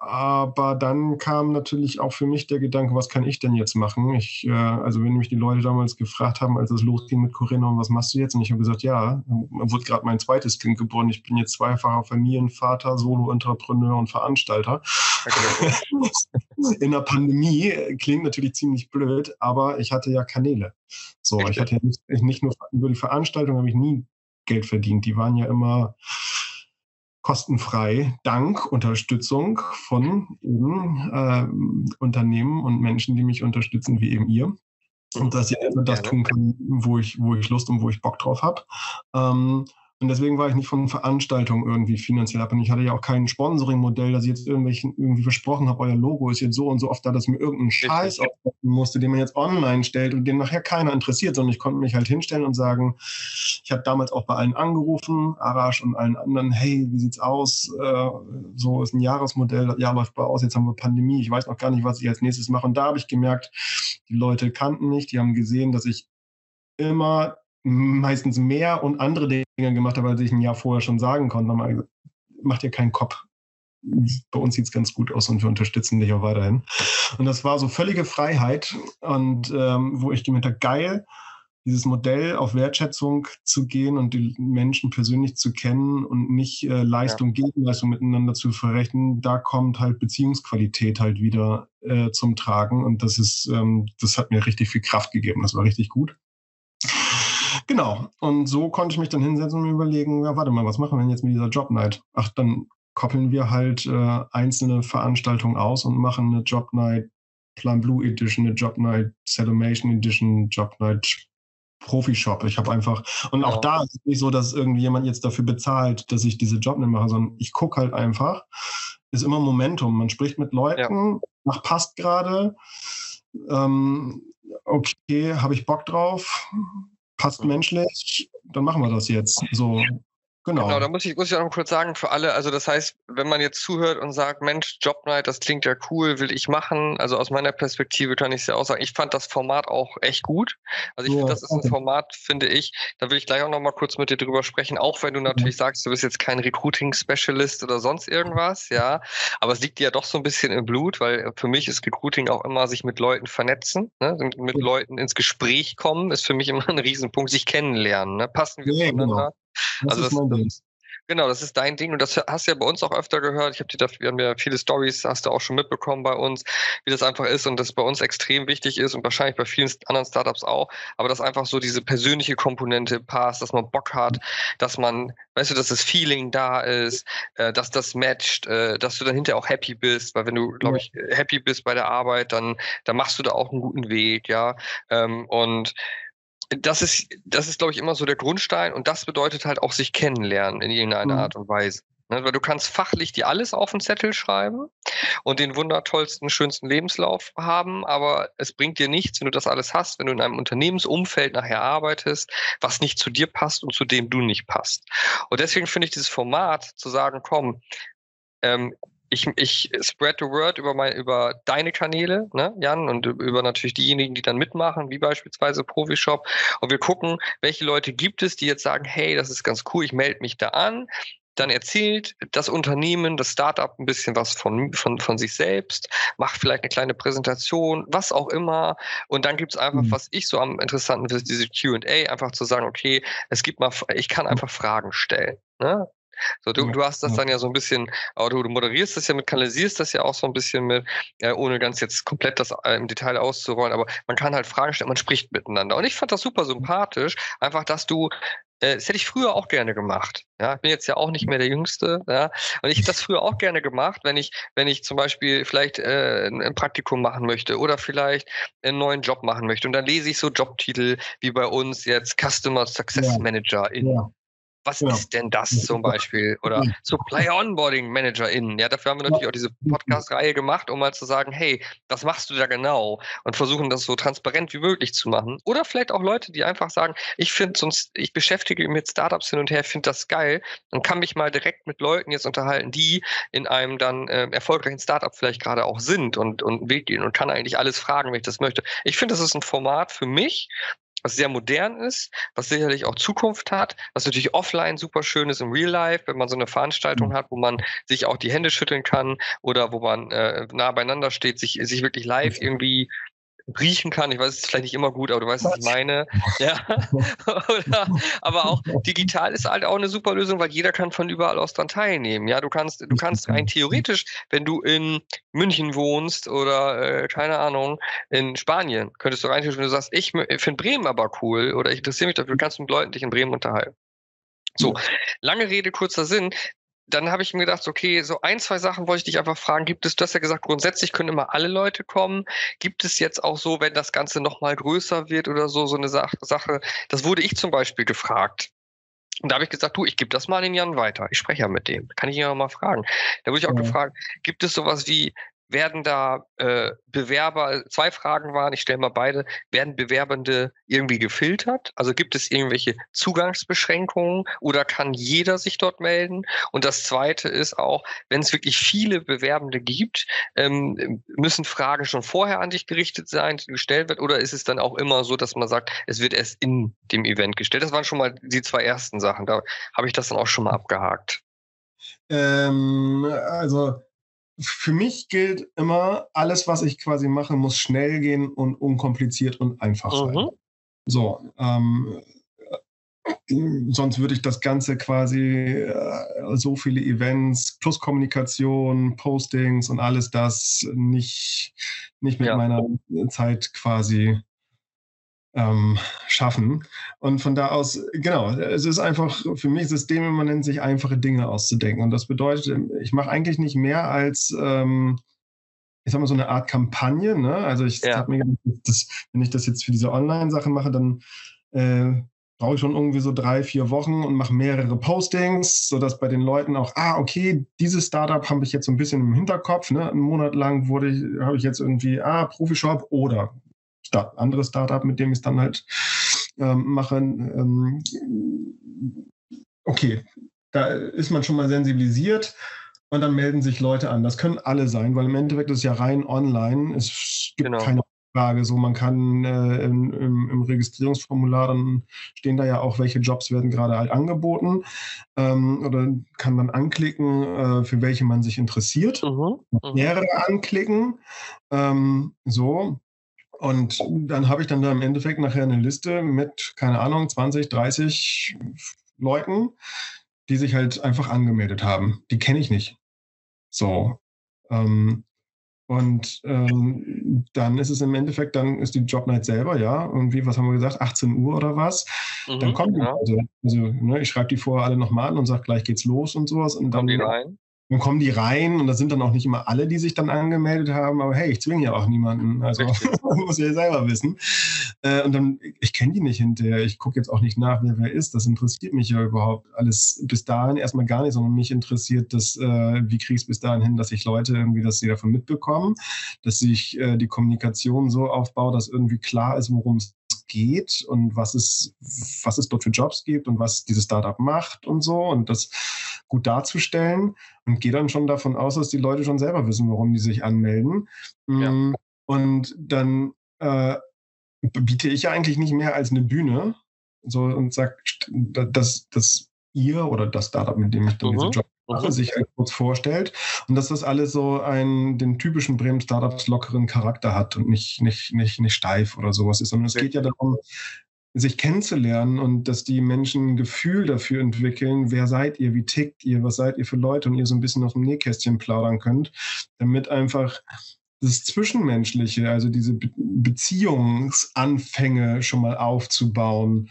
Aber dann kam natürlich auch für mich der Gedanke, was kann ich denn jetzt machen? Ich, äh, also wenn mich die Leute damals gefragt haben, als es losging mit Corinna, und was machst du jetzt? Und ich habe gesagt, ja, wurde gerade mein zweites Kind geboren. Ich bin jetzt zweifacher Familienvater, Solo-Entrepreneur und Veranstalter. In der Pandemie klingt natürlich ziemlich blöd, aber ich hatte ja Kanäle. So, ich hatte ja nicht, nicht nur über die Veranstaltung habe ich nie Geld verdient. Die waren ja immer kostenfrei dank Unterstützung von eben, äh, Unternehmen und Menschen, die mich unterstützen, wie eben ihr. Und dass ich einfach das tun kann, wo ich, wo ich Lust und wo ich Bock drauf habe. Ähm, und deswegen war ich nicht von Veranstaltungen irgendwie finanziell abhängig. Ich hatte ja auch kein Sponsoring-Modell, dass ich jetzt irgendwelchen irgendwie versprochen habe, euer Logo ist jetzt so und so oft da, dass mir irgendeinen Scheiß aufsetzen musste, den man jetzt online stellt und den nachher keiner interessiert, sondern ich konnte mich halt hinstellen und sagen, ich habe damals auch bei allen angerufen, Arash und allen anderen, hey, wie sieht's aus? Äh, so ist ein Jahresmodell, das Jahr läuft bei aus, jetzt haben wir Pandemie, ich weiß noch gar nicht, was ich als nächstes mache. Und da habe ich gemerkt, die Leute kannten mich, die haben gesehen, dass ich immer meistens mehr und andere Dinge gemacht habe, als ich ein Jahr vorher schon sagen konnte. Mal, macht dir keinen Kopf. Bei uns sieht es ganz gut aus und wir unterstützen dich auch weiterhin. Und das war so völlige Freiheit und ähm, wo ich gemerkt habe, geil, dieses Modell auf Wertschätzung zu gehen und die Menschen persönlich zu kennen und nicht äh, Leistung ja. gegen Leistung miteinander zu verrechnen, da kommt halt Beziehungsqualität halt wieder äh, zum Tragen und das ist, ähm, das hat mir richtig viel Kraft gegeben. Das war richtig gut. Genau. Und so konnte ich mich dann hinsetzen und mir überlegen, ja, warte mal, was machen wir denn jetzt mit dieser Job Night? Ach, dann koppeln wir halt äh, einzelne Veranstaltungen aus und machen eine Job Night Plan Blue Edition, eine Job Night Celebration Edition, Job Night Profi-Shop. Ich habe einfach, und auch ja. da ist es nicht so, dass irgendjemand jetzt dafür bezahlt, dass ich diese Job nicht mache, sondern ich gucke halt einfach. Ist immer Momentum. Man spricht mit Leuten, ja. nach passt gerade. Ähm, okay, habe ich Bock drauf? Passt menschlich, dann machen wir das jetzt. So. Genau. genau, da muss ich, muss ich auch noch kurz sagen für alle, also das heißt, wenn man jetzt zuhört und sagt, Mensch, Job Night, das klingt ja cool, will ich machen. Also aus meiner Perspektive kann ich es ja auch sagen, ich fand das Format auch echt gut. Also ich ja, finde, das ist ein Format, finde ich, da will ich gleich auch noch mal kurz mit dir drüber sprechen, auch wenn du natürlich mhm. sagst, du bist jetzt kein Recruiting-Specialist oder sonst irgendwas, ja. Aber es liegt dir ja doch so ein bisschen im Blut, weil für mich ist Recruiting auch immer sich mit Leuten vernetzen, ne? mit Leuten ins Gespräch kommen, ist für mich immer ein Riesenpunkt, sich kennenlernen. Ne? Passen wir ja, zueinander? Genau. Das also das, das, Genau, das ist dein Ding und das hast du ja bei uns auch öfter gehört. Ich habe dir da, wir haben ja viele Stories, hast du auch schon mitbekommen bei uns, wie das einfach ist und das bei uns extrem wichtig ist und wahrscheinlich bei vielen anderen Startups auch. Aber dass einfach so diese persönliche Komponente passt, dass man Bock hat, dass man, weißt du, dass das Feeling da ist, äh, dass das matcht, äh, dass du dann hinterher auch happy bist, weil wenn du, glaube ich, happy bist bei der Arbeit, dann, dann machst du da auch einen guten Weg, ja. Ähm, und das ist, das ist, glaube ich, immer so der Grundstein und das bedeutet halt auch sich kennenlernen in irgendeiner mhm. Art und Weise. Ne, weil du kannst fachlich dir alles auf den Zettel schreiben und den wundertollsten, schönsten Lebenslauf haben, aber es bringt dir nichts, wenn du das alles hast, wenn du in einem Unternehmensumfeld nachher arbeitest, was nicht zu dir passt und zu dem du nicht passt. Und deswegen finde ich dieses Format zu sagen, komm, ähm, ich, ich spread the word über mein, über deine Kanäle, ne, Jan, und über natürlich diejenigen, die dann mitmachen, wie beispielsweise Profishop. Und wir gucken, welche Leute gibt es, die jetzt sagen, hey, das ist ganz cool, ich melde mich da an. Dann erzählt das Unternehmen, das Startup ein bisschen was von, von, von sich selbst, macht vielleicht eine kleine Präsentation, was auch immer. Und dann gibt es einfach, mhm. was ich so am interessanten finde, diese QA, einfach zu sagen, okay, es gibt mal, ich kann einfach Fragen stellen. Ne? So, du, du hast das dann ja so ein bisschen, aber du, du moderierst das ja mit, kanalisierst das ja auch so ein bisschen mit, äh, ohne ganz jetzt komplett das äh, im Detail auszurollen, aber man kann halt Fragen stellen, man spricht miteinander. Und ich fand das super sympathisch, einfach, dass du äh, das hätte ich früher auch gerne gemacht. Ja, ich bin jetzt ja auch nicht mehr der Jüngste. Ja, und ich hätte das früher auch gerne gemacht, wenn ich, wenn ich zum Beispiel vielleicht äh, ein Praktikum machen möchte oder vielleicht einen neuen Job machen möchte. Und dann lese ich so Jobtitel wie bei uns jetzt Customer Success Manager in ja. Was ja. ist denn das zum Beispiel? Oder Supply Onboarding ManagerInnen. Ja, dafür haben wir natürlich auch diese Podcast-Reihe gemacht, um mal zu sagen, hey, was machst du da genau? Und versuchen das so transparent wie möglich zu machen. Oder vielleicht auch Leute, die einfach sagen, ich finde sonst, ich beschäftige mich mit Startups hin und her, finde das geil und kann mich mal direkt mit Leuten jetzt unterhalten, die in einem dann äh, erfolgreichen Startup vielleicht gerade auch sind und, und einen Weg gehen und kann eigentlich alles fragen, wenn ich das möchte. Ich finde, das ist ein Format für mich, was sehr modern ist, was sicherlich auch Zukunft hat, was natürlich offline super schön ist im Real Life, wenn man so eine Veranstaltung mhm. hat, wo man sich auch die Hände schütteln kann oder wo man äh, nah beieinander steht, sich, sich wirklich live irgendwie riechen kann. Ich weiß, es ist vielleicht nicht immer gut, aber du weißt, was ich meine. Ja. Oder, aber auch digital ist halt auch eine super Lösung, weil jeder kann von überall aus dran teilnehmen. Ja, du kannst, du kannst rein theoretisch, wenn du in München wohnst oder äh, keine Ahnung, in Spanien, könntest du rein theoretisch, wenn du sagst, ich finde Bremen aber cool oder ich interessiere mich dafür, kannst du mit Leuten dich in Bremen unterhalten. So, lange Rede, kurzer Sinn dann habe ich mir gedacht, okay, so ein, zwei Sachen wollte ich dich einfach fragen. Gibt es, du hast ja gesagt, grundsätzlich können immer alle Leute kommen. Gibt es jetzt auch so, wenn das Ganze nochmal größer wird oder so, so eine Sache? Das wurde ich zum Beispiel gefragt. Und da habe ich gesagt, du, ich gebe das mal an den Jan weiter. Ich spreche ja mit dem. Kann ich ihn ja mal fragen. Da wurde ich auch ja. gefragt, gibt es sowas wie werden da äh, Bewerber, zwei Fragen waren, ich stelle mal beide, werden Bewerbende irgendwie gefiltert? Also gibt es irgendwelche Zugangsbeschränkungen oder kann jeder sich dort melden? Und das Zweite ist auch, wenn es wirklich viele Bewerbende gibt, ähm, müssen Fragen schon vorher an dich gerichtet sein, die gestellt wird, oder ist es dann auch immer so, dass man sagt, es wird erst in dem Event gestellt? Das waren schon mal die zwei ersten Sachen. Da habe ich das dann auch schon mal abgehakt. Ähm, also für mich gilt immer, alles, was ich quasi mache, muss schnell gehen und unkompliziert und einfach sein. Mhm. So, ähm, sonst würde ich das Ganze quasi äh, so viele Events plus Kommunikation, Postings und alles das nicht, nicht mit ja. meiner Zeit quasi ähm, schaffen. Und von da aus, genau, es ist einfach für mich systemimmanent, sich einfache Dinge auszudenken. Und das bedeutet, ich mache eigentlich nicht mehr als, ähm, ich sag mal, so eine Art Kampagne. Ne? Also ich ja. habe mir gedacht, das, wenn ich das jetzt für diese Online-Sache mache, dann äh, brauche ich schon irgendwie so drei, vier Wochen und mache mehrere Postings, sodass bei den Leuten auch, ah, okay, dieses Startup habe ich jetzt so ein bisschen im Hinterkopf. Ne? Einen Monat lang wurde ich, habe ich jetzt irgendwie, ah, Profishop oder Start, anderes Startup, mit dem ich es dann halt ähm, mache. Ähm, okay, da ist man schon mal sensibilisiert und dann melden sich Leute an. Das können alle sein, weil im Endeffekt ist es ja rein online. Es gibt genau. keine Frage. So, man kann äh, im, im, im, Registrierungsformular, dann stehen da ja auch, welche Jobs werden gerade halt angeboten. Ähm, oder kann man anklicken, äh, für welche man sich interessiert. Mhm. Mhm. Mehrere anklicken. Ähm, so. Und dann habe ich dann da im Endeffekt nachher eine Liste mit, keine Ahnung, 20, 30 Leuten, die sich halt einfach angemeldet haben. Die kenne ich nicht. So. Ähm, und ähm, dann ist es im Endeffekt, dann ist die Jobnight selber, ja, irgendwie, was haben wir gesagt, 18 Uhr oder was. Mhm, dann kommen die ja. Leute. Also, ne, ich schreibe die vorher alle nochmal an und sage, gleich geht's los und sowas. Und dann, kommen die rein? Dann kommen die rein und das sind dann auch nicht immer alle, die sich dann angemeldet haben, aber hey, ich zwinge ja auch niemanden. Also muss ja selber wissen. Äh, und dann, ich kenne die nicht hinterher. Ich gucke jetzt auch nicht nach, wer wer ist. Das interessiert mich ja überhaupt alles bis dahin erstmal gar nicht, sondern mich interessiert, dass, äh, wie kriege ich es bis dahin hin, dass ich Leute irgendwie, dass sie davon mitbekommen, dass sich äh, die Kommunikation so aufbaut, dass irgendwie klar ist, worum es geht und was es, was es dort für Jobs gibt und was dieses Startup macht und so und das gut darzustellen und gehe dann schon davon aus, dass die Leute schon selber wissen, warum die sich anmelden. Ja. Mm, und dann äh, biete ich eigentlich nicht mehr als eine Bühne so und sage, dass, dass ihr oder das Startup, mit dem ich dann mhm. diese Job mache, sich halt kurz vorstellt. Und dass das alles so einen, den typischen Bremen Startups lockeren Charakter hat und nicht, nicht, nicht, nicht steif oder sowas ist, sondern es geht ja darum, sich kennenzulernen und dass die Menschen ein Gefühl dafür entwickeln, wer seid ihr, wie tickt ihr, was seid ihr für Leute und ihr so ein bisschen aus dem Nähkästchen plaudern könnt, damit einfach das Zwischenmenschliche, also diese Be Beziehungsanfänge schon mal aufzubauen,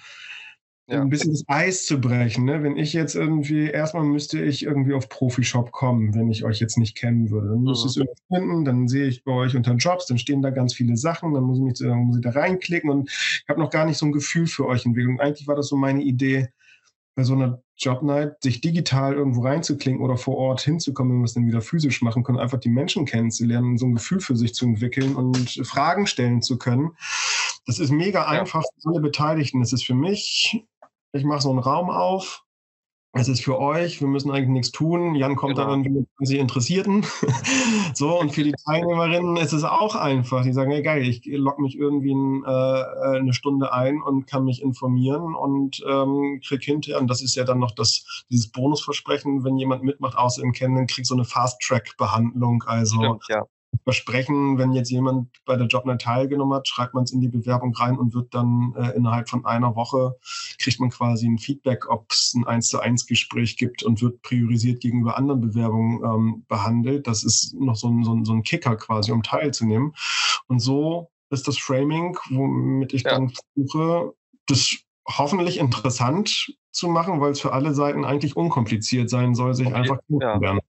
ja. ein bisschen das Eis zu brechen. Ne? Wenn ich jetzt irgendwie, erstmal müsste ich irgendwie auf Profishop kommen, wenn ich euch jetzt nicht kennen würde. Dann müsste mhm. ich es irgendwie finden, dann sehe ich bei euch unter Jobs, dann stehen da ganz viele Sachen, dann muss ich, mich, dann muss ich da reinklicken und ich habe noch gar nicht so ein Gefühl für euch entwickelt. Und eigentlich war das so meine Idee, bei so einer Jobnight, sich digital irgendwo reinzuklinken oder vor Ort hinzukommen, wenn wir es dann wieder physisch machen können, einfach die Menschen kennenzulernen, so ein Gefühl für sich zu entwickeln und Fragen stellen zu können. Das ist mega einfach für alle Beteiligten. Das ist für mich ich mache so einen Raum auf. Es ist für euch, wir müssen eigentlich nichts tun. Jan kommt genau. dann mit die Interessierten. so, und für die Teilnehmerinnen ist es auch einfach. Die sagen, hey geil, ich logge mich irgendwie ein, äh, eine Stunde ein und kann mich informieren und ähm, krieg hinterher, und das ist ja dann noch das, dieses Bonusversprechen, wenn jemand mitmacht, außer im Kennen, kriegt so eine Fast-Track-Behandlung. Also Stimmt, ja versprechen, wenn jetzt jemand bei der Jobnet teilgenommen hat, schreibt man es in die Bewerbung rein und wird dann äh, innerhalb von einer Woche, kriegt man quasi ein Feedback, ob es ein 1 zu 1 Gespräch gibt und wird priorisiert gegenüber anderen Bewerbungen ähm, behandelt. Das ist noch so ein, so, ein, so ein Kicker quasi, um teilzunehmen. Und so ist das Framing, womit ich ja. dann versuche, das hoffentlich interessant zu machen, weil es für alle Seiten eigentlich unkompliziert sein soll, sich okay. einfach ja. werden.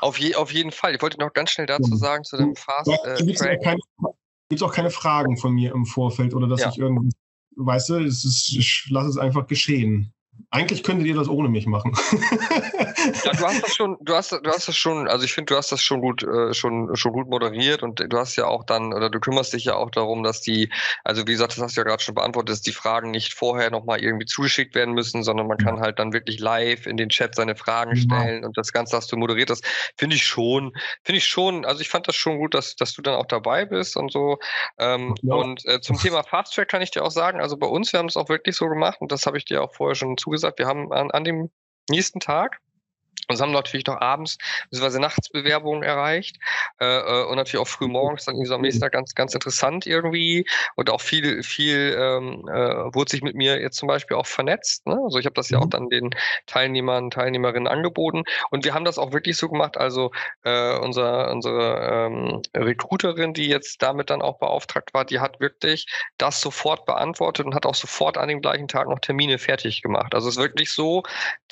Auf, je, auf jeden Fall. Ich wollte noch ganz schnell dazu sagen, zu dem Fast ja, Gibt es auch, keine Fragen von mir im Vorfeld oder dass ja. ich irgendwie, weißt du, es ist, ich lasse es einfach geschehen. Eigentlich könntet ihr das ohne mich machen. ja, du hast das schon, du hast, du hast das schon, also ich finde, du hast das schon gut, äh, schon, schon gut moderiert und du hast ja auch dann, oder du kümmerst dich ja auch darum, dass die, also wie gesagt, das hast du ja gerade schon beantwortet, dass die Fragen nicht vorher nochmal irgendwie zugeschickt werden müssen, sondern man kann halt dann wirklich live in den Chat seine Fragen stellen ja. und das Ganze hast du moderiert. Das finde ich schon, finde ich schon, also ich fand das schon gut, dass, dass du dann auch dabei bist und so. Ähm, ja. Und äh, zum Thema Fast Track kann ich dir auch sagen, also bei uns, wir haben es auch wirklich so gemacht und das habe ich dir auch vorher schon zugesagt. Wir haben an, an dem nächsten Tag und haben natürlich noch abends bzw. nachts Bewerbungen erreicht äh, äh, und natürlich auch früh morgens dann am nächsten Tag ganz ganz interessant irgendwie und auch viel viel ähm, äh, wurde sich mit mir jetzt zum Beispiel auch vernetzt. Ne? Also ich habe das ja auch mhm. dann den Teilnehmern Teilnehmerinnen angeboten und wir haben das auch wirklich so gemacht. Also äh, unser, unsere ähm, Recruiterin, die jetzt damit dann auch beauftragt war, die hat wirklich das sofort beantwortet und hat auch sofort an dem gleichen Tag noch Termine fertig gemacht. Also es ist wirklich so,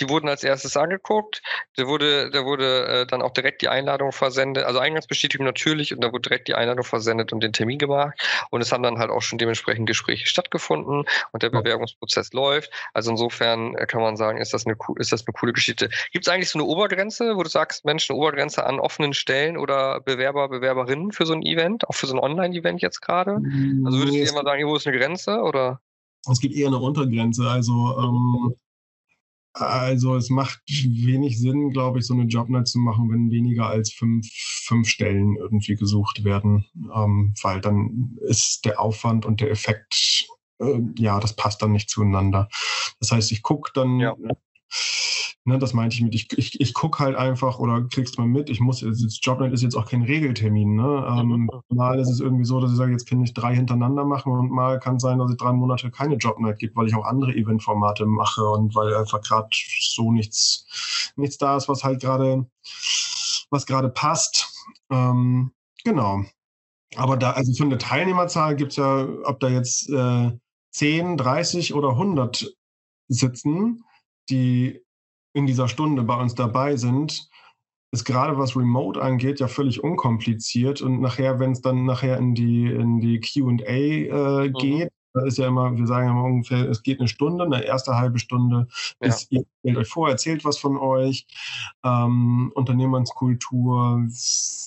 die wurden als erstes angeguckt da wurde, da wurde äh, dann auch direkt die Einladung versendet, also Eingangsbestätigung natürlich, und da wurde direkt die Einladung versendet und den Termin gemacht. Und es haben dann halt auch schon dementsprechend Gespräche stattgefunden und der Bewerbungsprozess läuft. Also insofern äh, kann man sagen, ist das eine, ist das eine coole Geschichte. Gibt es eigentlich so eine Obergrenze, wo du sagst, Mensch, eine Obergrenze an offenen Stellen oder Bewerber, Bewerberinnen für so ein Event, auch für so ein Online-Event jetzt gerade? Also würdest du immer sagen, wo ist eine Grenze oder? Es gibt eher eine Untergrenze. Also ähm, Also es macht wenig Sinn, glaube ich, so eine Jobnet zu machen, wenn weniger als fünf, fünf Stellen irgendwie gesucht werden, ähm, weil dann ist der Aufwand und der Effekt, äh, ja, das passt dann nicht zueinander. Das heißt, ich gucke dann, ja. Ne, das meinte ich mit, ich, ich, ich gucke halt einfach oder kriegst mal mit, ich muss, das Jobnet ist jetzt auch kein Regeltermin. Ne? Ähm, mal ist es irgendwie so, dass ich sage, jetzt kann ich drei hintereinander machen und mal kann sein, dass es drei Monate keine Jobnet gibt, weil ich auch andere Eventformate mache und weil einfach gerade so nichts, nichts da ist, was halt gerade, was gerade passt. Ähm, genau. Aber da, also für eine Teilnehmerzahl gibt es ja, ob da jetzt äh, 10, 30 oder 100 sitzen, die in dieser Stunde bei uns dabei sind, ist gerade was Remote angeht ja völlig unkompliziert und nachher, wenn es dann nachher in die in die Q&A äh, mhm. geht, da ist ja immer, wir sagen immer ungefähr, es geht eine Stunde, eine erste halbe Stunde, ja. ihr stellt euch vor, erzählt was von euch, ähm, Unternehmenskultur,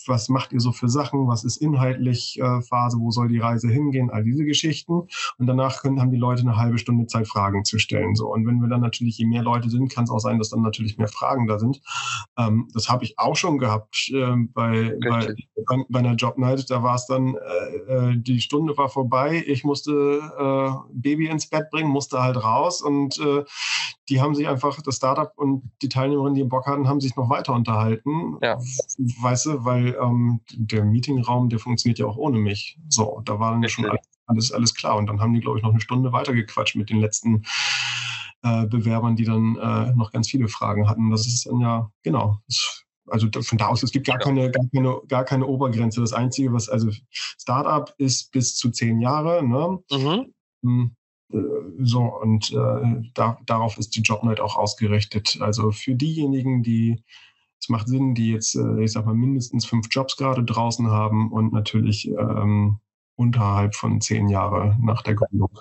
was macht ihr so für Sachen, was ist inhaltlich äh, Phase, wo soll die Reise hingehen, all diese Geschichten. Und danach können, haben die Leute eine halbe Stunde Zeit, Fragen zu stellen. So. Und wenn wir dann natürlich, je mehr Leute sind, kann es auch sein, dass dann natürlich mehr Fragen da sind. Ähm, das habe ich auch schon gehabt äh, bei, bei, bei, einer Jobnight. Da war es dann, äh, äh, die Stunde war vorbei, ich musste äh, Baby ins Bett bringen, musste halt raus und äh, die haben sich einfach, das Startup und die Teilnehmerinnen, die Bock hatten, haben sich noch weiter unterhalten. Ja. Weißt du, weil ähm, der Meetingraum, der funktioniert ja auch ohne mich. So, da war dann ja schon alles, alles, alles klar. Und dann haben die, glaube ich, noch eine Stunde weitergequatscht mit den letzten äh, Bewerbern, die dann äh, noch ganz viele Fragen hatten. Das ist dann ja, genau. Also von da aus, es gibt gar keine, gar keine, gar keine Obergrenze. Das Einzige, was, also Startup ist bis zu zehn Jahre, ne? Mhm. Hm, äh, so, und äh, da, darauf ist die Jobnight auch ausgerichtet. Also für diejenigen, die, es macht Sinn, die jetzt, äh, ich sag mal, mindestens fünf Jobs gerade draußen haben und natürlich ähm, unterhalb von zehn Jahre nach der Gründung.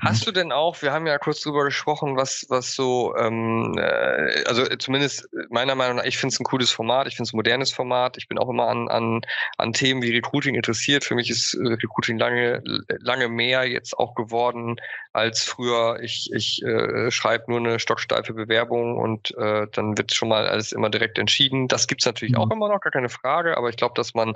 Hast du denn auch, wir haben ja kurz drüber gesprochen, was, was so, ähm, äh, also zumindest meiner Meinung nach, ich finde es ein cooles Format, ich finde es ein modernes Format, ich bin auch immer an, an, an Themen wie Recruiting interessiert. Für mich ist äh, Recruiting lange, lange mehr jetzt auch geworden als früher. Ich, ich äh, schreibe nur eine stocksteife Bewerbung und äh, dann wird schon mal alles immer direkt entschieden. Das gibt's natürlich mhm. auch immer noch, gar keine Frage, aber ich glaube, dass man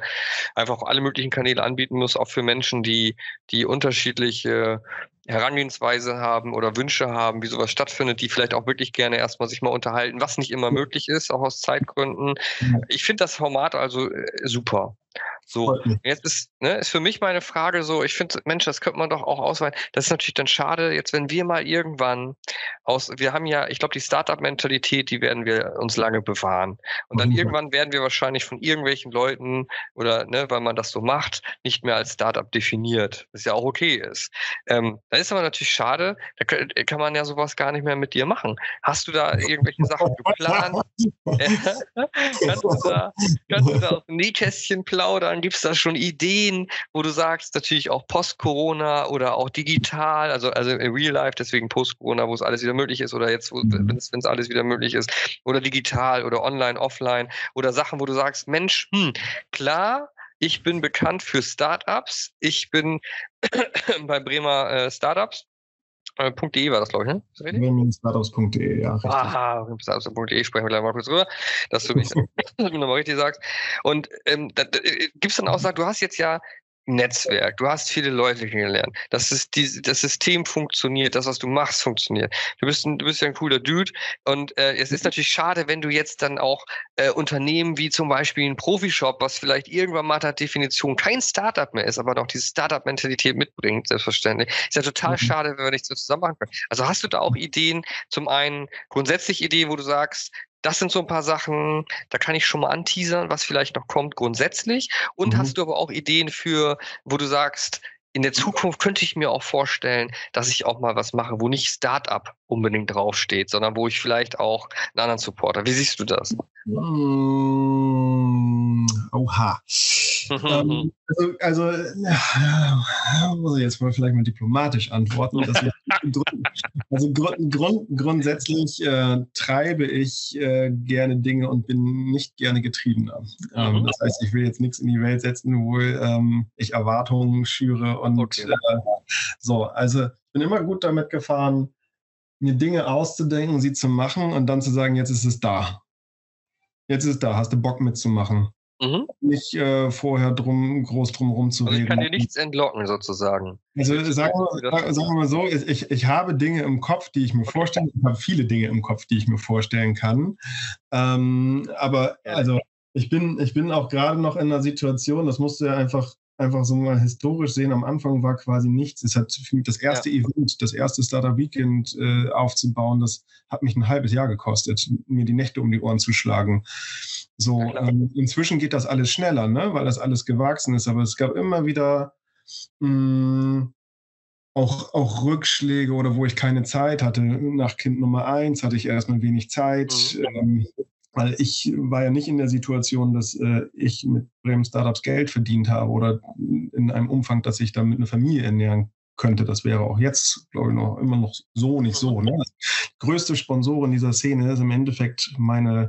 einfach alle möglichen Kanäle anbieten muss, auch für Menschen, die, die unterschiedliche Herangehensweise haben oder Wünsche haben, wie sowas stattfindet, die vielleicht auch wirklich gerne erstmal sich mal unterhalten, was nicht immer möglich ist, auch aus Zeitgründen. Ich finde das Format also äh, super. So, jetzt ist, ne, ist für mich meine Frage so, ich finde, Mensch, das könnte man doch auch ausweiten. Das ist natürlich dann schade, jetzt wenn wir mal irgendwann aus, wir haben ja, ich glaube, die Startup-Mentalität, die werden wir uns lange bewahren. Und dann mhm. irgendwann werden wir wahrscheinlich von irgendwelchen Leuten oder, ne, weil man das so macht, nicht mehr als Startup definiert, was ja auch okay ist. Ähm, dann ist aber natürlich schade, da kann, kann man ja sowas gar nicht mehr mit dir machen. Hast du da irgendwelche Sachen geplant? kannst, du da, kannst du da aus dem Nähkästchen plaudern? Plaudern? Gibt es da schon Ideen, wo du sagst, natürlich auch Post-Corona oder auch digital, also, also in Real Life, deswegen Post-Corona, wo es alles wieder möglich ist oder jetzt, mhm. wenn es alles wieder möglich ist, oder digital oder online, offline oder Sachen, wo du sagst, Mensch, hm, klar, ich bin bekannt für Startups. Ich bin bei Bremer äh, Startups äh, .de war das, glaube ich, ne? Bremen-startups.de, ja. Richtig. Aha, startups.de sprechen wir gleich mal kurz rüber, dass du mich nochmal richtig sagst. Und ähm, da, da, äh, gibt's dann auch, sag, du hast jetzt ja Netzwerk, du hast viele Leute kennengelernt, dass es die, das System funktioniert, das, was du machst, funktioniert. Du bist, ein, du bist ja ein cooler Dude und äh, es ist mhm. natürlich schade, wenn du jetzt dann auch äh, Unternehmen wie zum Beispiel ein Profishop, was vielleicht irgendwann mal der Definition kein Startup mehr ist, aber doch diese Startup-Mentalität mitbringt, selbstverständlich. Ist ja total mhm. schade, wenn wir nicht so zusammen machen können. Also hast du da auch Ideen, zum einen grundsätzlich Ideen, wo du sagst, das sind so ein paar Sachen, da kann ich schon mal anteasern, was vielleicht noch kommt grundsätzlich. Und mhm. hast du aber auch Ideen für, wo du sagst, in der Zukunft könnte ich mir auch vorstellen, dass ich auch mal was mache, wo nicht Startup unbedingt draufsteht, sondern wo ich vielleicht auch einen anderen Supporter. Wie siehst du das? Mm, oha. ähm, also, also ja, muss ich jetzt mal vielleicht mal diplomatisch antworten. Also grund, grund, grundsätzlich äh, treibe ich äh, gerne Dinge und bin nicht gerne getriebener. Ähm, mhm. das heißt, ich will jetzt nichts in die Welt setzen, wo ähm, ich Erwartungen schüre und okay. äh, so. Also ich bin immer gut damit gefahren, mir Dinge auszudenken, sie zu machen und dann zu sagen, jetzt ist es da. Jetzt ist es da, hast du Bock mitzumachen. Mhm. Nicht äh, vorher drum, groß drum rumzureden. Also ich kann dir nichts entlocken, sozusagen. Also sagen wir, sagen wir mal so, ich, ich habe Dinge im Kopf, die ich mir vorstellen Ich habe viele Dinge im Kopf, die ich mir vorstellen kann. Ähm, aber also ich bin, ich bin auch gerade noch in einer Situation, das musst du ja einfach einfach so mal historisch sehen, am Anfang war quasi nichts. Es hat das erste ja. Event, das erste Startup Weekend äh, aufzubauen, das hat mich ein halbes Jahr gekostet, mir die Nächte um die Ohren zu schlagen. So, ähm, inzwischen geht das alles schneller, ne? weil das alles gewachsen ist, aber es gab immer wieder mh, hm, auch, auch Rückschläge oder wo ich keine Zeit hatte. Nach Kind Nummer eins hatte ich erstmal wenig Zeit. Mhm. Ähm, weil ich war ja nicht in der Situation, dass äh, ich mit Bremen Startups Geld verdient habe oder in einem Umfang, dass ich damit eine Familie ernähren könnte. Das wäre auch jetzt, glaube ich, noch immer noch so nicht so. Ne? Die größte Sponsorin dieser Szene ist im Endeffekt meine,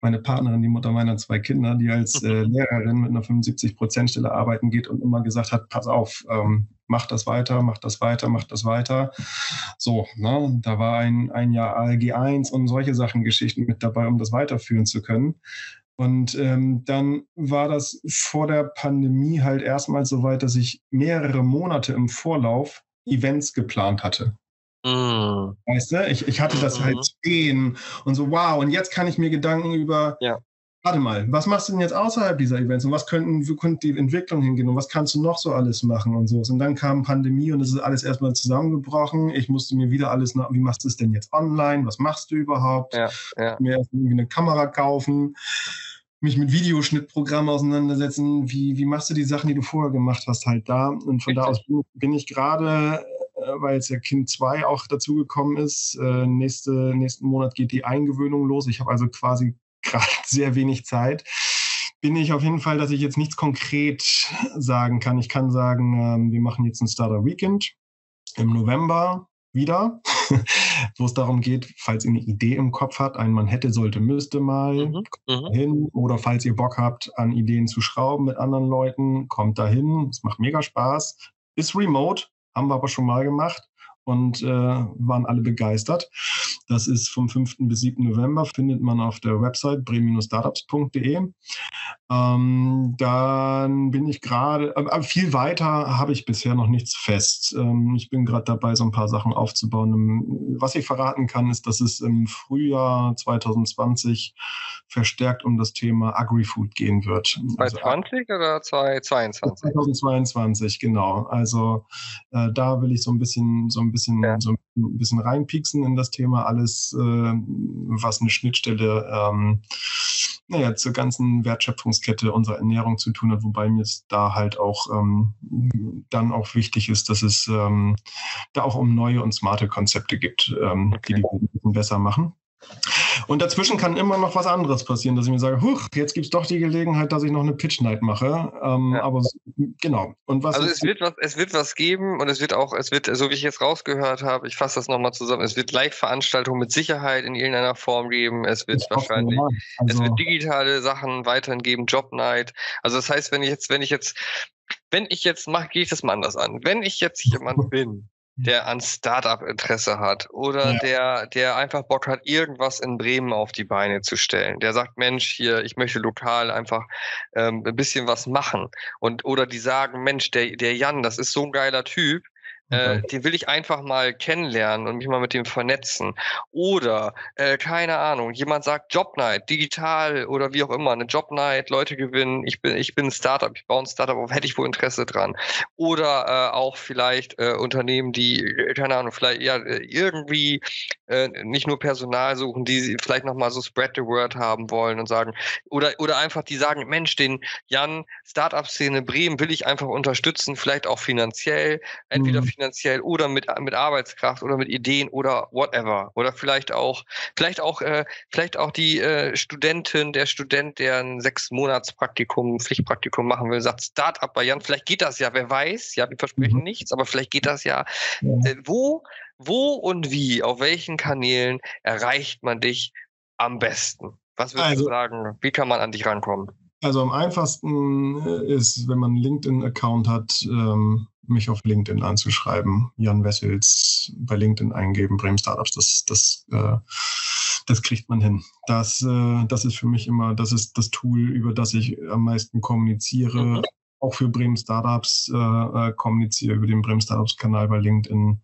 meine Partnerin, die Mutter meiner zwei Kinder, die als äh, Lehrerin mit einer 75-Prozent-Stelle arbeiten geht und immer gesagt hat, pass auf, ähm, mach das weiter, mach das weiter, mach das weiter. So, ne? da war ein, ein Jahr ALG 1 und solche Sachen, Geschichten mit dabei, um das weiterführen zu können. Und ähm, dann war das vor der Pandemie halt erstmal so weit, dass ich mehrere Monate im Vorlauf Events geplant hatte. Mm. Weißt du, ich, ich hatte das halt mhm. stehen und so, wow, und jetzt kann ich mir Gedanken über ja warte mal, was machst du denn jetzt außerhalb dieser Events und was könnten, wo könnte die Entwicklung hingehen und was kannst du noch so alles machen und so. Und dann kam Pandemie und es ist alles erstmal zusammengebrochen. Ich musste mir wieder alles nach, wie machst du es denn jetzt online? Was machst du überhaupt? Ja, ja. Mir erst irgendwie eine Kamera kaufen, mich mit Videoschnittprogrammen auseinandersetzen. Wie, wie machst du die Sachen, die du vorher gemacht hast, halt da? Und von Richtig. da aus bin, bin ich gerade äh, weil jetzt ja Kind 2 auch dazugekommen ist. Äh, nächste, nächsten Monat geht die Eingewöhnung los. Ich habe also quasi gerade sehr wenig Zeit, bin ich auf jeden Fall, dass ich jetzt nichts konkret sagen kann. Ich kann sagen, ähm, wir machen jetzt ein Starter Weekend im November wieder, wo es darum geht, falls ihr eine Idee im Kopf habt, ein man hätte, sollte, müsste mal, mhm, mhm. hin. Oder falls ihr Bock habt, an Ideen zu schrauben mit anderen Leuten, kommt dahin. Es macht mega Spaß. Ist remote, haben wir aber schon mal gemacht und äh, waren alle begeistert. Das ist vom 5. bis 7. November, findet man auf der Website bre-startups.de. Ähm, dann bin ich gerade, aber viel weiter habe ich bisher noch nichts fest. Ähm, ich bin gerade dabei, so ein paar Sachen aufzubauen. Was ich verraten kann, ist, dass es im Frühjahr 2020 verstärkt um das Thema Agri-Food gehen wird. 2020 also, oder 2022? 2022, genau. Also äh, da will ich so ein bisschen, so ein bisschen, ja. so ein bisschen reinpieksen in das Thema. Alles, äh, was eine Schnittstelle ähm, naja, zur ganzen Wertschöpfungskette unserer Ernährung zu tun hat, wobei mir es da halt auch ähm, dann auch wichtig ist, dass es ähm, da auch um neue und smarte Konzepte gibt, ähm, okay. die die bisschen besser machen. Und dazwischen kann immer noch was anderes passieren, dass ich mir sage, huch, jetzt gibt es doch die Gelegenheit, dass ich noch eine Pitch Night mache. Ähm, ja. Aber genau. Und was also es wird was, es wird was geben und es wird auch, es wird, so wie ich jetzt rausgehört habe, ich fasse das nochmal zusammen, es wird Live-Veranstaltungen mit Sicherheit in irgendeiner Form geben. Es wird wahrscheinlich, also, es wird digitale Sachen weiterhin geben, Job Night. Also das heißt, wenn ich jetzt, wenn ich jetzt wenn ich jetzt mache, gehe ich das mal anders an. Wenn ich jetzt jemand bin, der an Startup-Interesse hat oder ja. der, der einfach Bock hat, irgendwas in Bremen auf die Beine zu stellen. Der sagt, Mensch, hier, ich möchte lokal einfach ähm, ein bisschen was machen. Und oder die sagen, Mensch, der, der Jan, das ist so ein geiler Typ, äh, den will ich einfach mal kennenlernen und mich mal mit dem vernetzen. Oder, äh, keine Ahnung, jemand sagt Jobnight, digital oder wie auch immer, eine Jobnight, Leute gewinnen, ich bin, ich bin ein Startup, ich baue ein Startup auf, hätte ich wohl Interesse dran. Oder äh, auch vielleicht äh, Unternehmen, die, äh, keine Ahnung, vielleicht ja irgendwie äh, nicht nur Personal suchen, die vielleicht nochmal so Spread the Word haben wollen und sagen, oder, oder einfach die sagen, Mensch, den Jan, Startup-Szene Bremen will ich einfach unterstützen, vielleicht auch finanziell, entweder mhm. Finanziell oder mit, mit Arbeitskraft oder mit Ideen oder whatever. Oder vielleicht auch, vielleicht auch, äh, vielleicht auch die äh, Studentin, der Student, der ein sechs Monats Praktikum, Pflichtpraktikum machen will, sagt Startup bei Jan, vielleicht geht das ja, wer weiß, ja, wir versprechen mhm. nichts, aber vielleicht geht das ja. ja. Äh, wo wo und wie, auf welchen Kanälen erreicht man dich am besten? Was würdest also, du sagen? Wie kann man an dich rankommen? Also am einfachsten äh, ist, wenn man einen LinkedIn-Account hat, ähm, mich auf LinkedIn anzuschreiben. Jan Wessels bei LinkedIn eingeben, Bremen Startups, das, das, äh, das kriegt man hin. Das, äh, das ist für mich immer, das ist das Tool, über das ich am meisten kommuniziere. Mhm. Auch für Bremen Startups kommuniziere über den Bremen Startups-Kanal bei LinkedIn,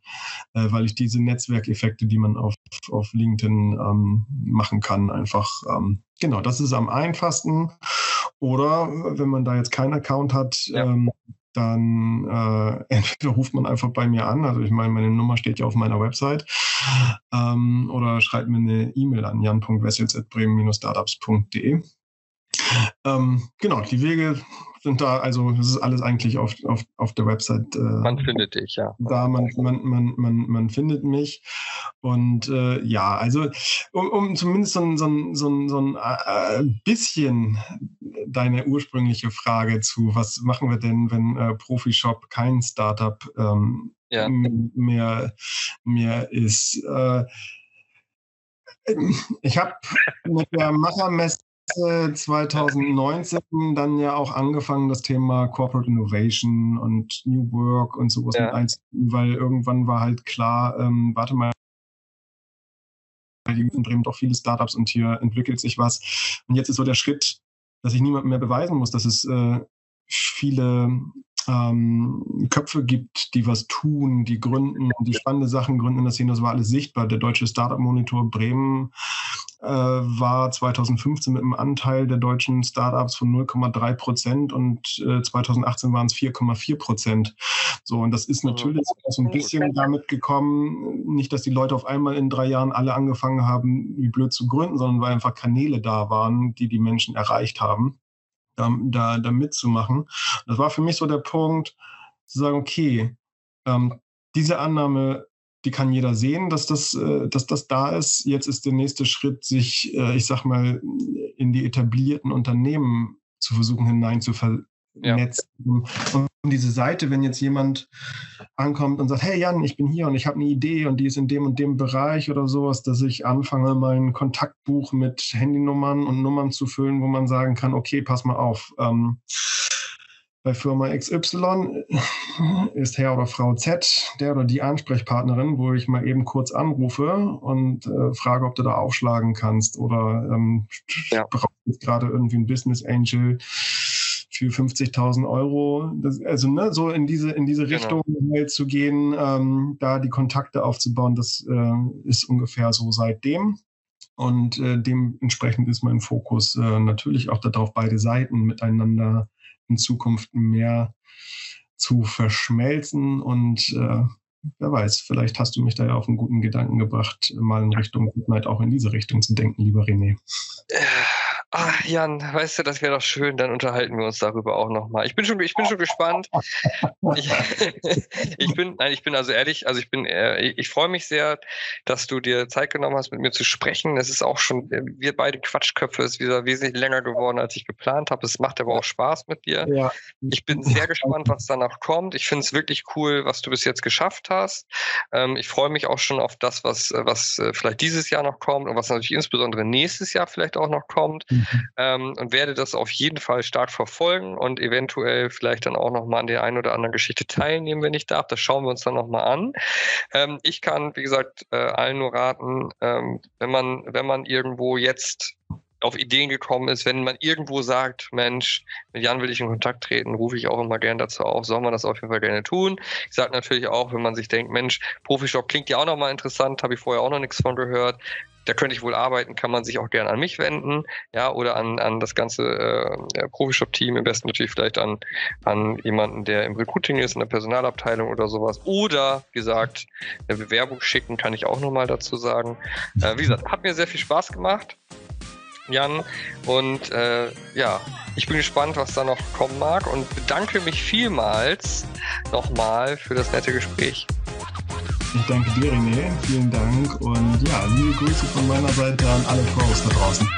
weil ich diese Netzwerkeffekte, die man auf, auf LinkedIn ähm, machen kann, einfach, ähm, genau, das ist am einfachsten. Oder wenn man da jetzt keinen Account hat, ja. ähm, dann äh, entweder ruft man einfach bei mir an, also ich meine, meine Nummer steht ja auf meiner Website, ähm, oder schreibt mir eine E-Mail an jan.wessels.bremen-startups.de. Ähm, genau, die Wege sind da, also das ist alles eigentlich auf, auf, auf der Website. Äh, man findet dich, ja. Da, man, man, man, man, man findet mich. Und äh, ja, also um, um zumindest so ein, so ein, so ein, so ein äh, bisschen deine ursprüngliche Frage zu, was machen wir denn, wenn äh, Profishop kein Startup ähm, ja. mehr, mehr ist? Äh, ich habe mit der Machermesse 2019 dann ja auch angefangen, das Thema Corporate Innovation und New Work und sowas ja. mit einzuziehen, weil irgendwann war halt klar, ähm, warte mal, in Bremen doch viele Startups und hier entwickelt sich was. Und jetzt ist so der Schritt, dass ich niemandem mehr beweisen muss, dass es äh, viele ähm, Köpfe gibt, die was tun, die gründen, die spannende Sachen gründen in der Szene. Das war alles sichtbar. Der Deutsche Startup Monitor Bremen war 2015 mit einem Anteil der deutschen Startups von 0,3 Prozent und äh, 2018 waren es 4,4 Prozent. So, und das ist natürlich so ein bisschen damit gekommen, nicht, dass die Leute auf einmal in drei Jahren alle angefangen haben, wie blöd zu gründen, sondern weil einfach Kanäle da waren, die die Menschen erreicht haben da, da, da mitzumachen. Das war für mich so der Punkt, zu sagen, okay, ähm, diese Annahme, die kann jeder sehen, dass das, äh, dass das da ist. Jetzt ist der nächste Schritt, sich, äh, ich sag mal, in die etablierten Unternehmen zu versuchen hinein zu ver ja. Und diese Seite, wenn jetzt jemand ankommt und sagt, hey Jan, ich bin hier und ich habe eine Idee und die ist in dem und dem Bereich oder sowas, dass ich anfange, mein Kontaktbuch mit Handynummern und Nummern zu füllen, wo man sagen kann, okay, pass mal auf. Ähm, bei Firma XY ist Herr oder Frau Z der oder die Ansprechpartnerin, wo ich mal eben kurz anrufe und äh, frage, ob du da aufschlagen kannst oder ähm, ja. brauchst gerade irgendwie ein Business Angel für 50.000 Euro. Das, also ne, so in diese, in diese genau. Richtung halt zu gehen, ähm, da die Kontakte aufzubauen, das äh, ist ungefähr so seitdem. Und äh, dementsprechend ist mein Fokus äh, natürlich auch darauf, beide Seiten miteinander in Zukunft mehr zu verschmelzen. Und äh, wer weiß, vielleicht hast du mich da ja auf einen guten Gedanken gebracht, mal in Richtung Goodnight auch in diese Richtung zu denken, lieber René. Ach, Jan, weißt du, das wäre doch schön, dann unterhalten wir uns darüber auch nochmal. Ich bin schon, ich bin schon gespannt. Ich, ich, bin, nein, ich bin also ehrlich, also ich bin, äh, ich, ich freue mich sehr, dass du dir Zeit genommen hast, mit mir zu sprechen. Es ist auch schon, wir beide Quatschköpfe, ist wieder wesentlich länger geworden, als ich geplant habe. Es macht aber auch Spaß mit dir. Ja. Ich bin sehr gespannt, was danach kommt. Ich finde es wirklich cool, was du bis jetzt geschafft hast. Ähm, ich freue mich auch schon auf das, was, was äh, vielleicht dieses Jahr noch kommt und was natürlich insbesondere nächstes Jahr vielleicht auch noch kommt. Mhm. ähm, und werde das auf jeden Fall stark verfolgen und eventuell vielleicht dann auch nochmal an der einen oder anderen Geschichte teilnehmen, wenn ich darf. Das schauen wir uns dann nochmal an. Ähm, ich kann, wie gesagt, äh, allen nur raten, ähm, wenn man, wenn man irgendwo jetzt auf Ideen gekommen ist, wenn man irgendwo sagt, Mensch, mit Jan will ich in Kontakt treten, rufe ich auch immer gern dazu auf, soll man das auf jeden Fall gerne tun. Ich sage natürlich auch, wenn man sich denkt, Mensch, Profishop klingt ja auch nochmal interessant, habe ich vorher auch noch nichts von gehört, da könnte ich wohl arbeiten, kann man sich auch gerne an mich wenden, ja, oder an, an das ganze äh, Profishop-Team, im besten natürlich vielleicht an, an jemanden, der im Recruiting ist, in der Personalabteilung oder sowas. Oder, wie gesagt, eine Bewerbung schicken, kann ich auch nochmal dazu sagen. Äh, wie gesagt, hat mir sehr viel Spaß gemacht. Jan. Und äh, ja, ich bin gespannt, was da noch kommen mag und bedanke mich vielmals nochmal für das nette Gespräch. Ich danke dir, René. Vielen Dank. Und ja, liebe Grüße von meiner Seite an alle Pros da draußen.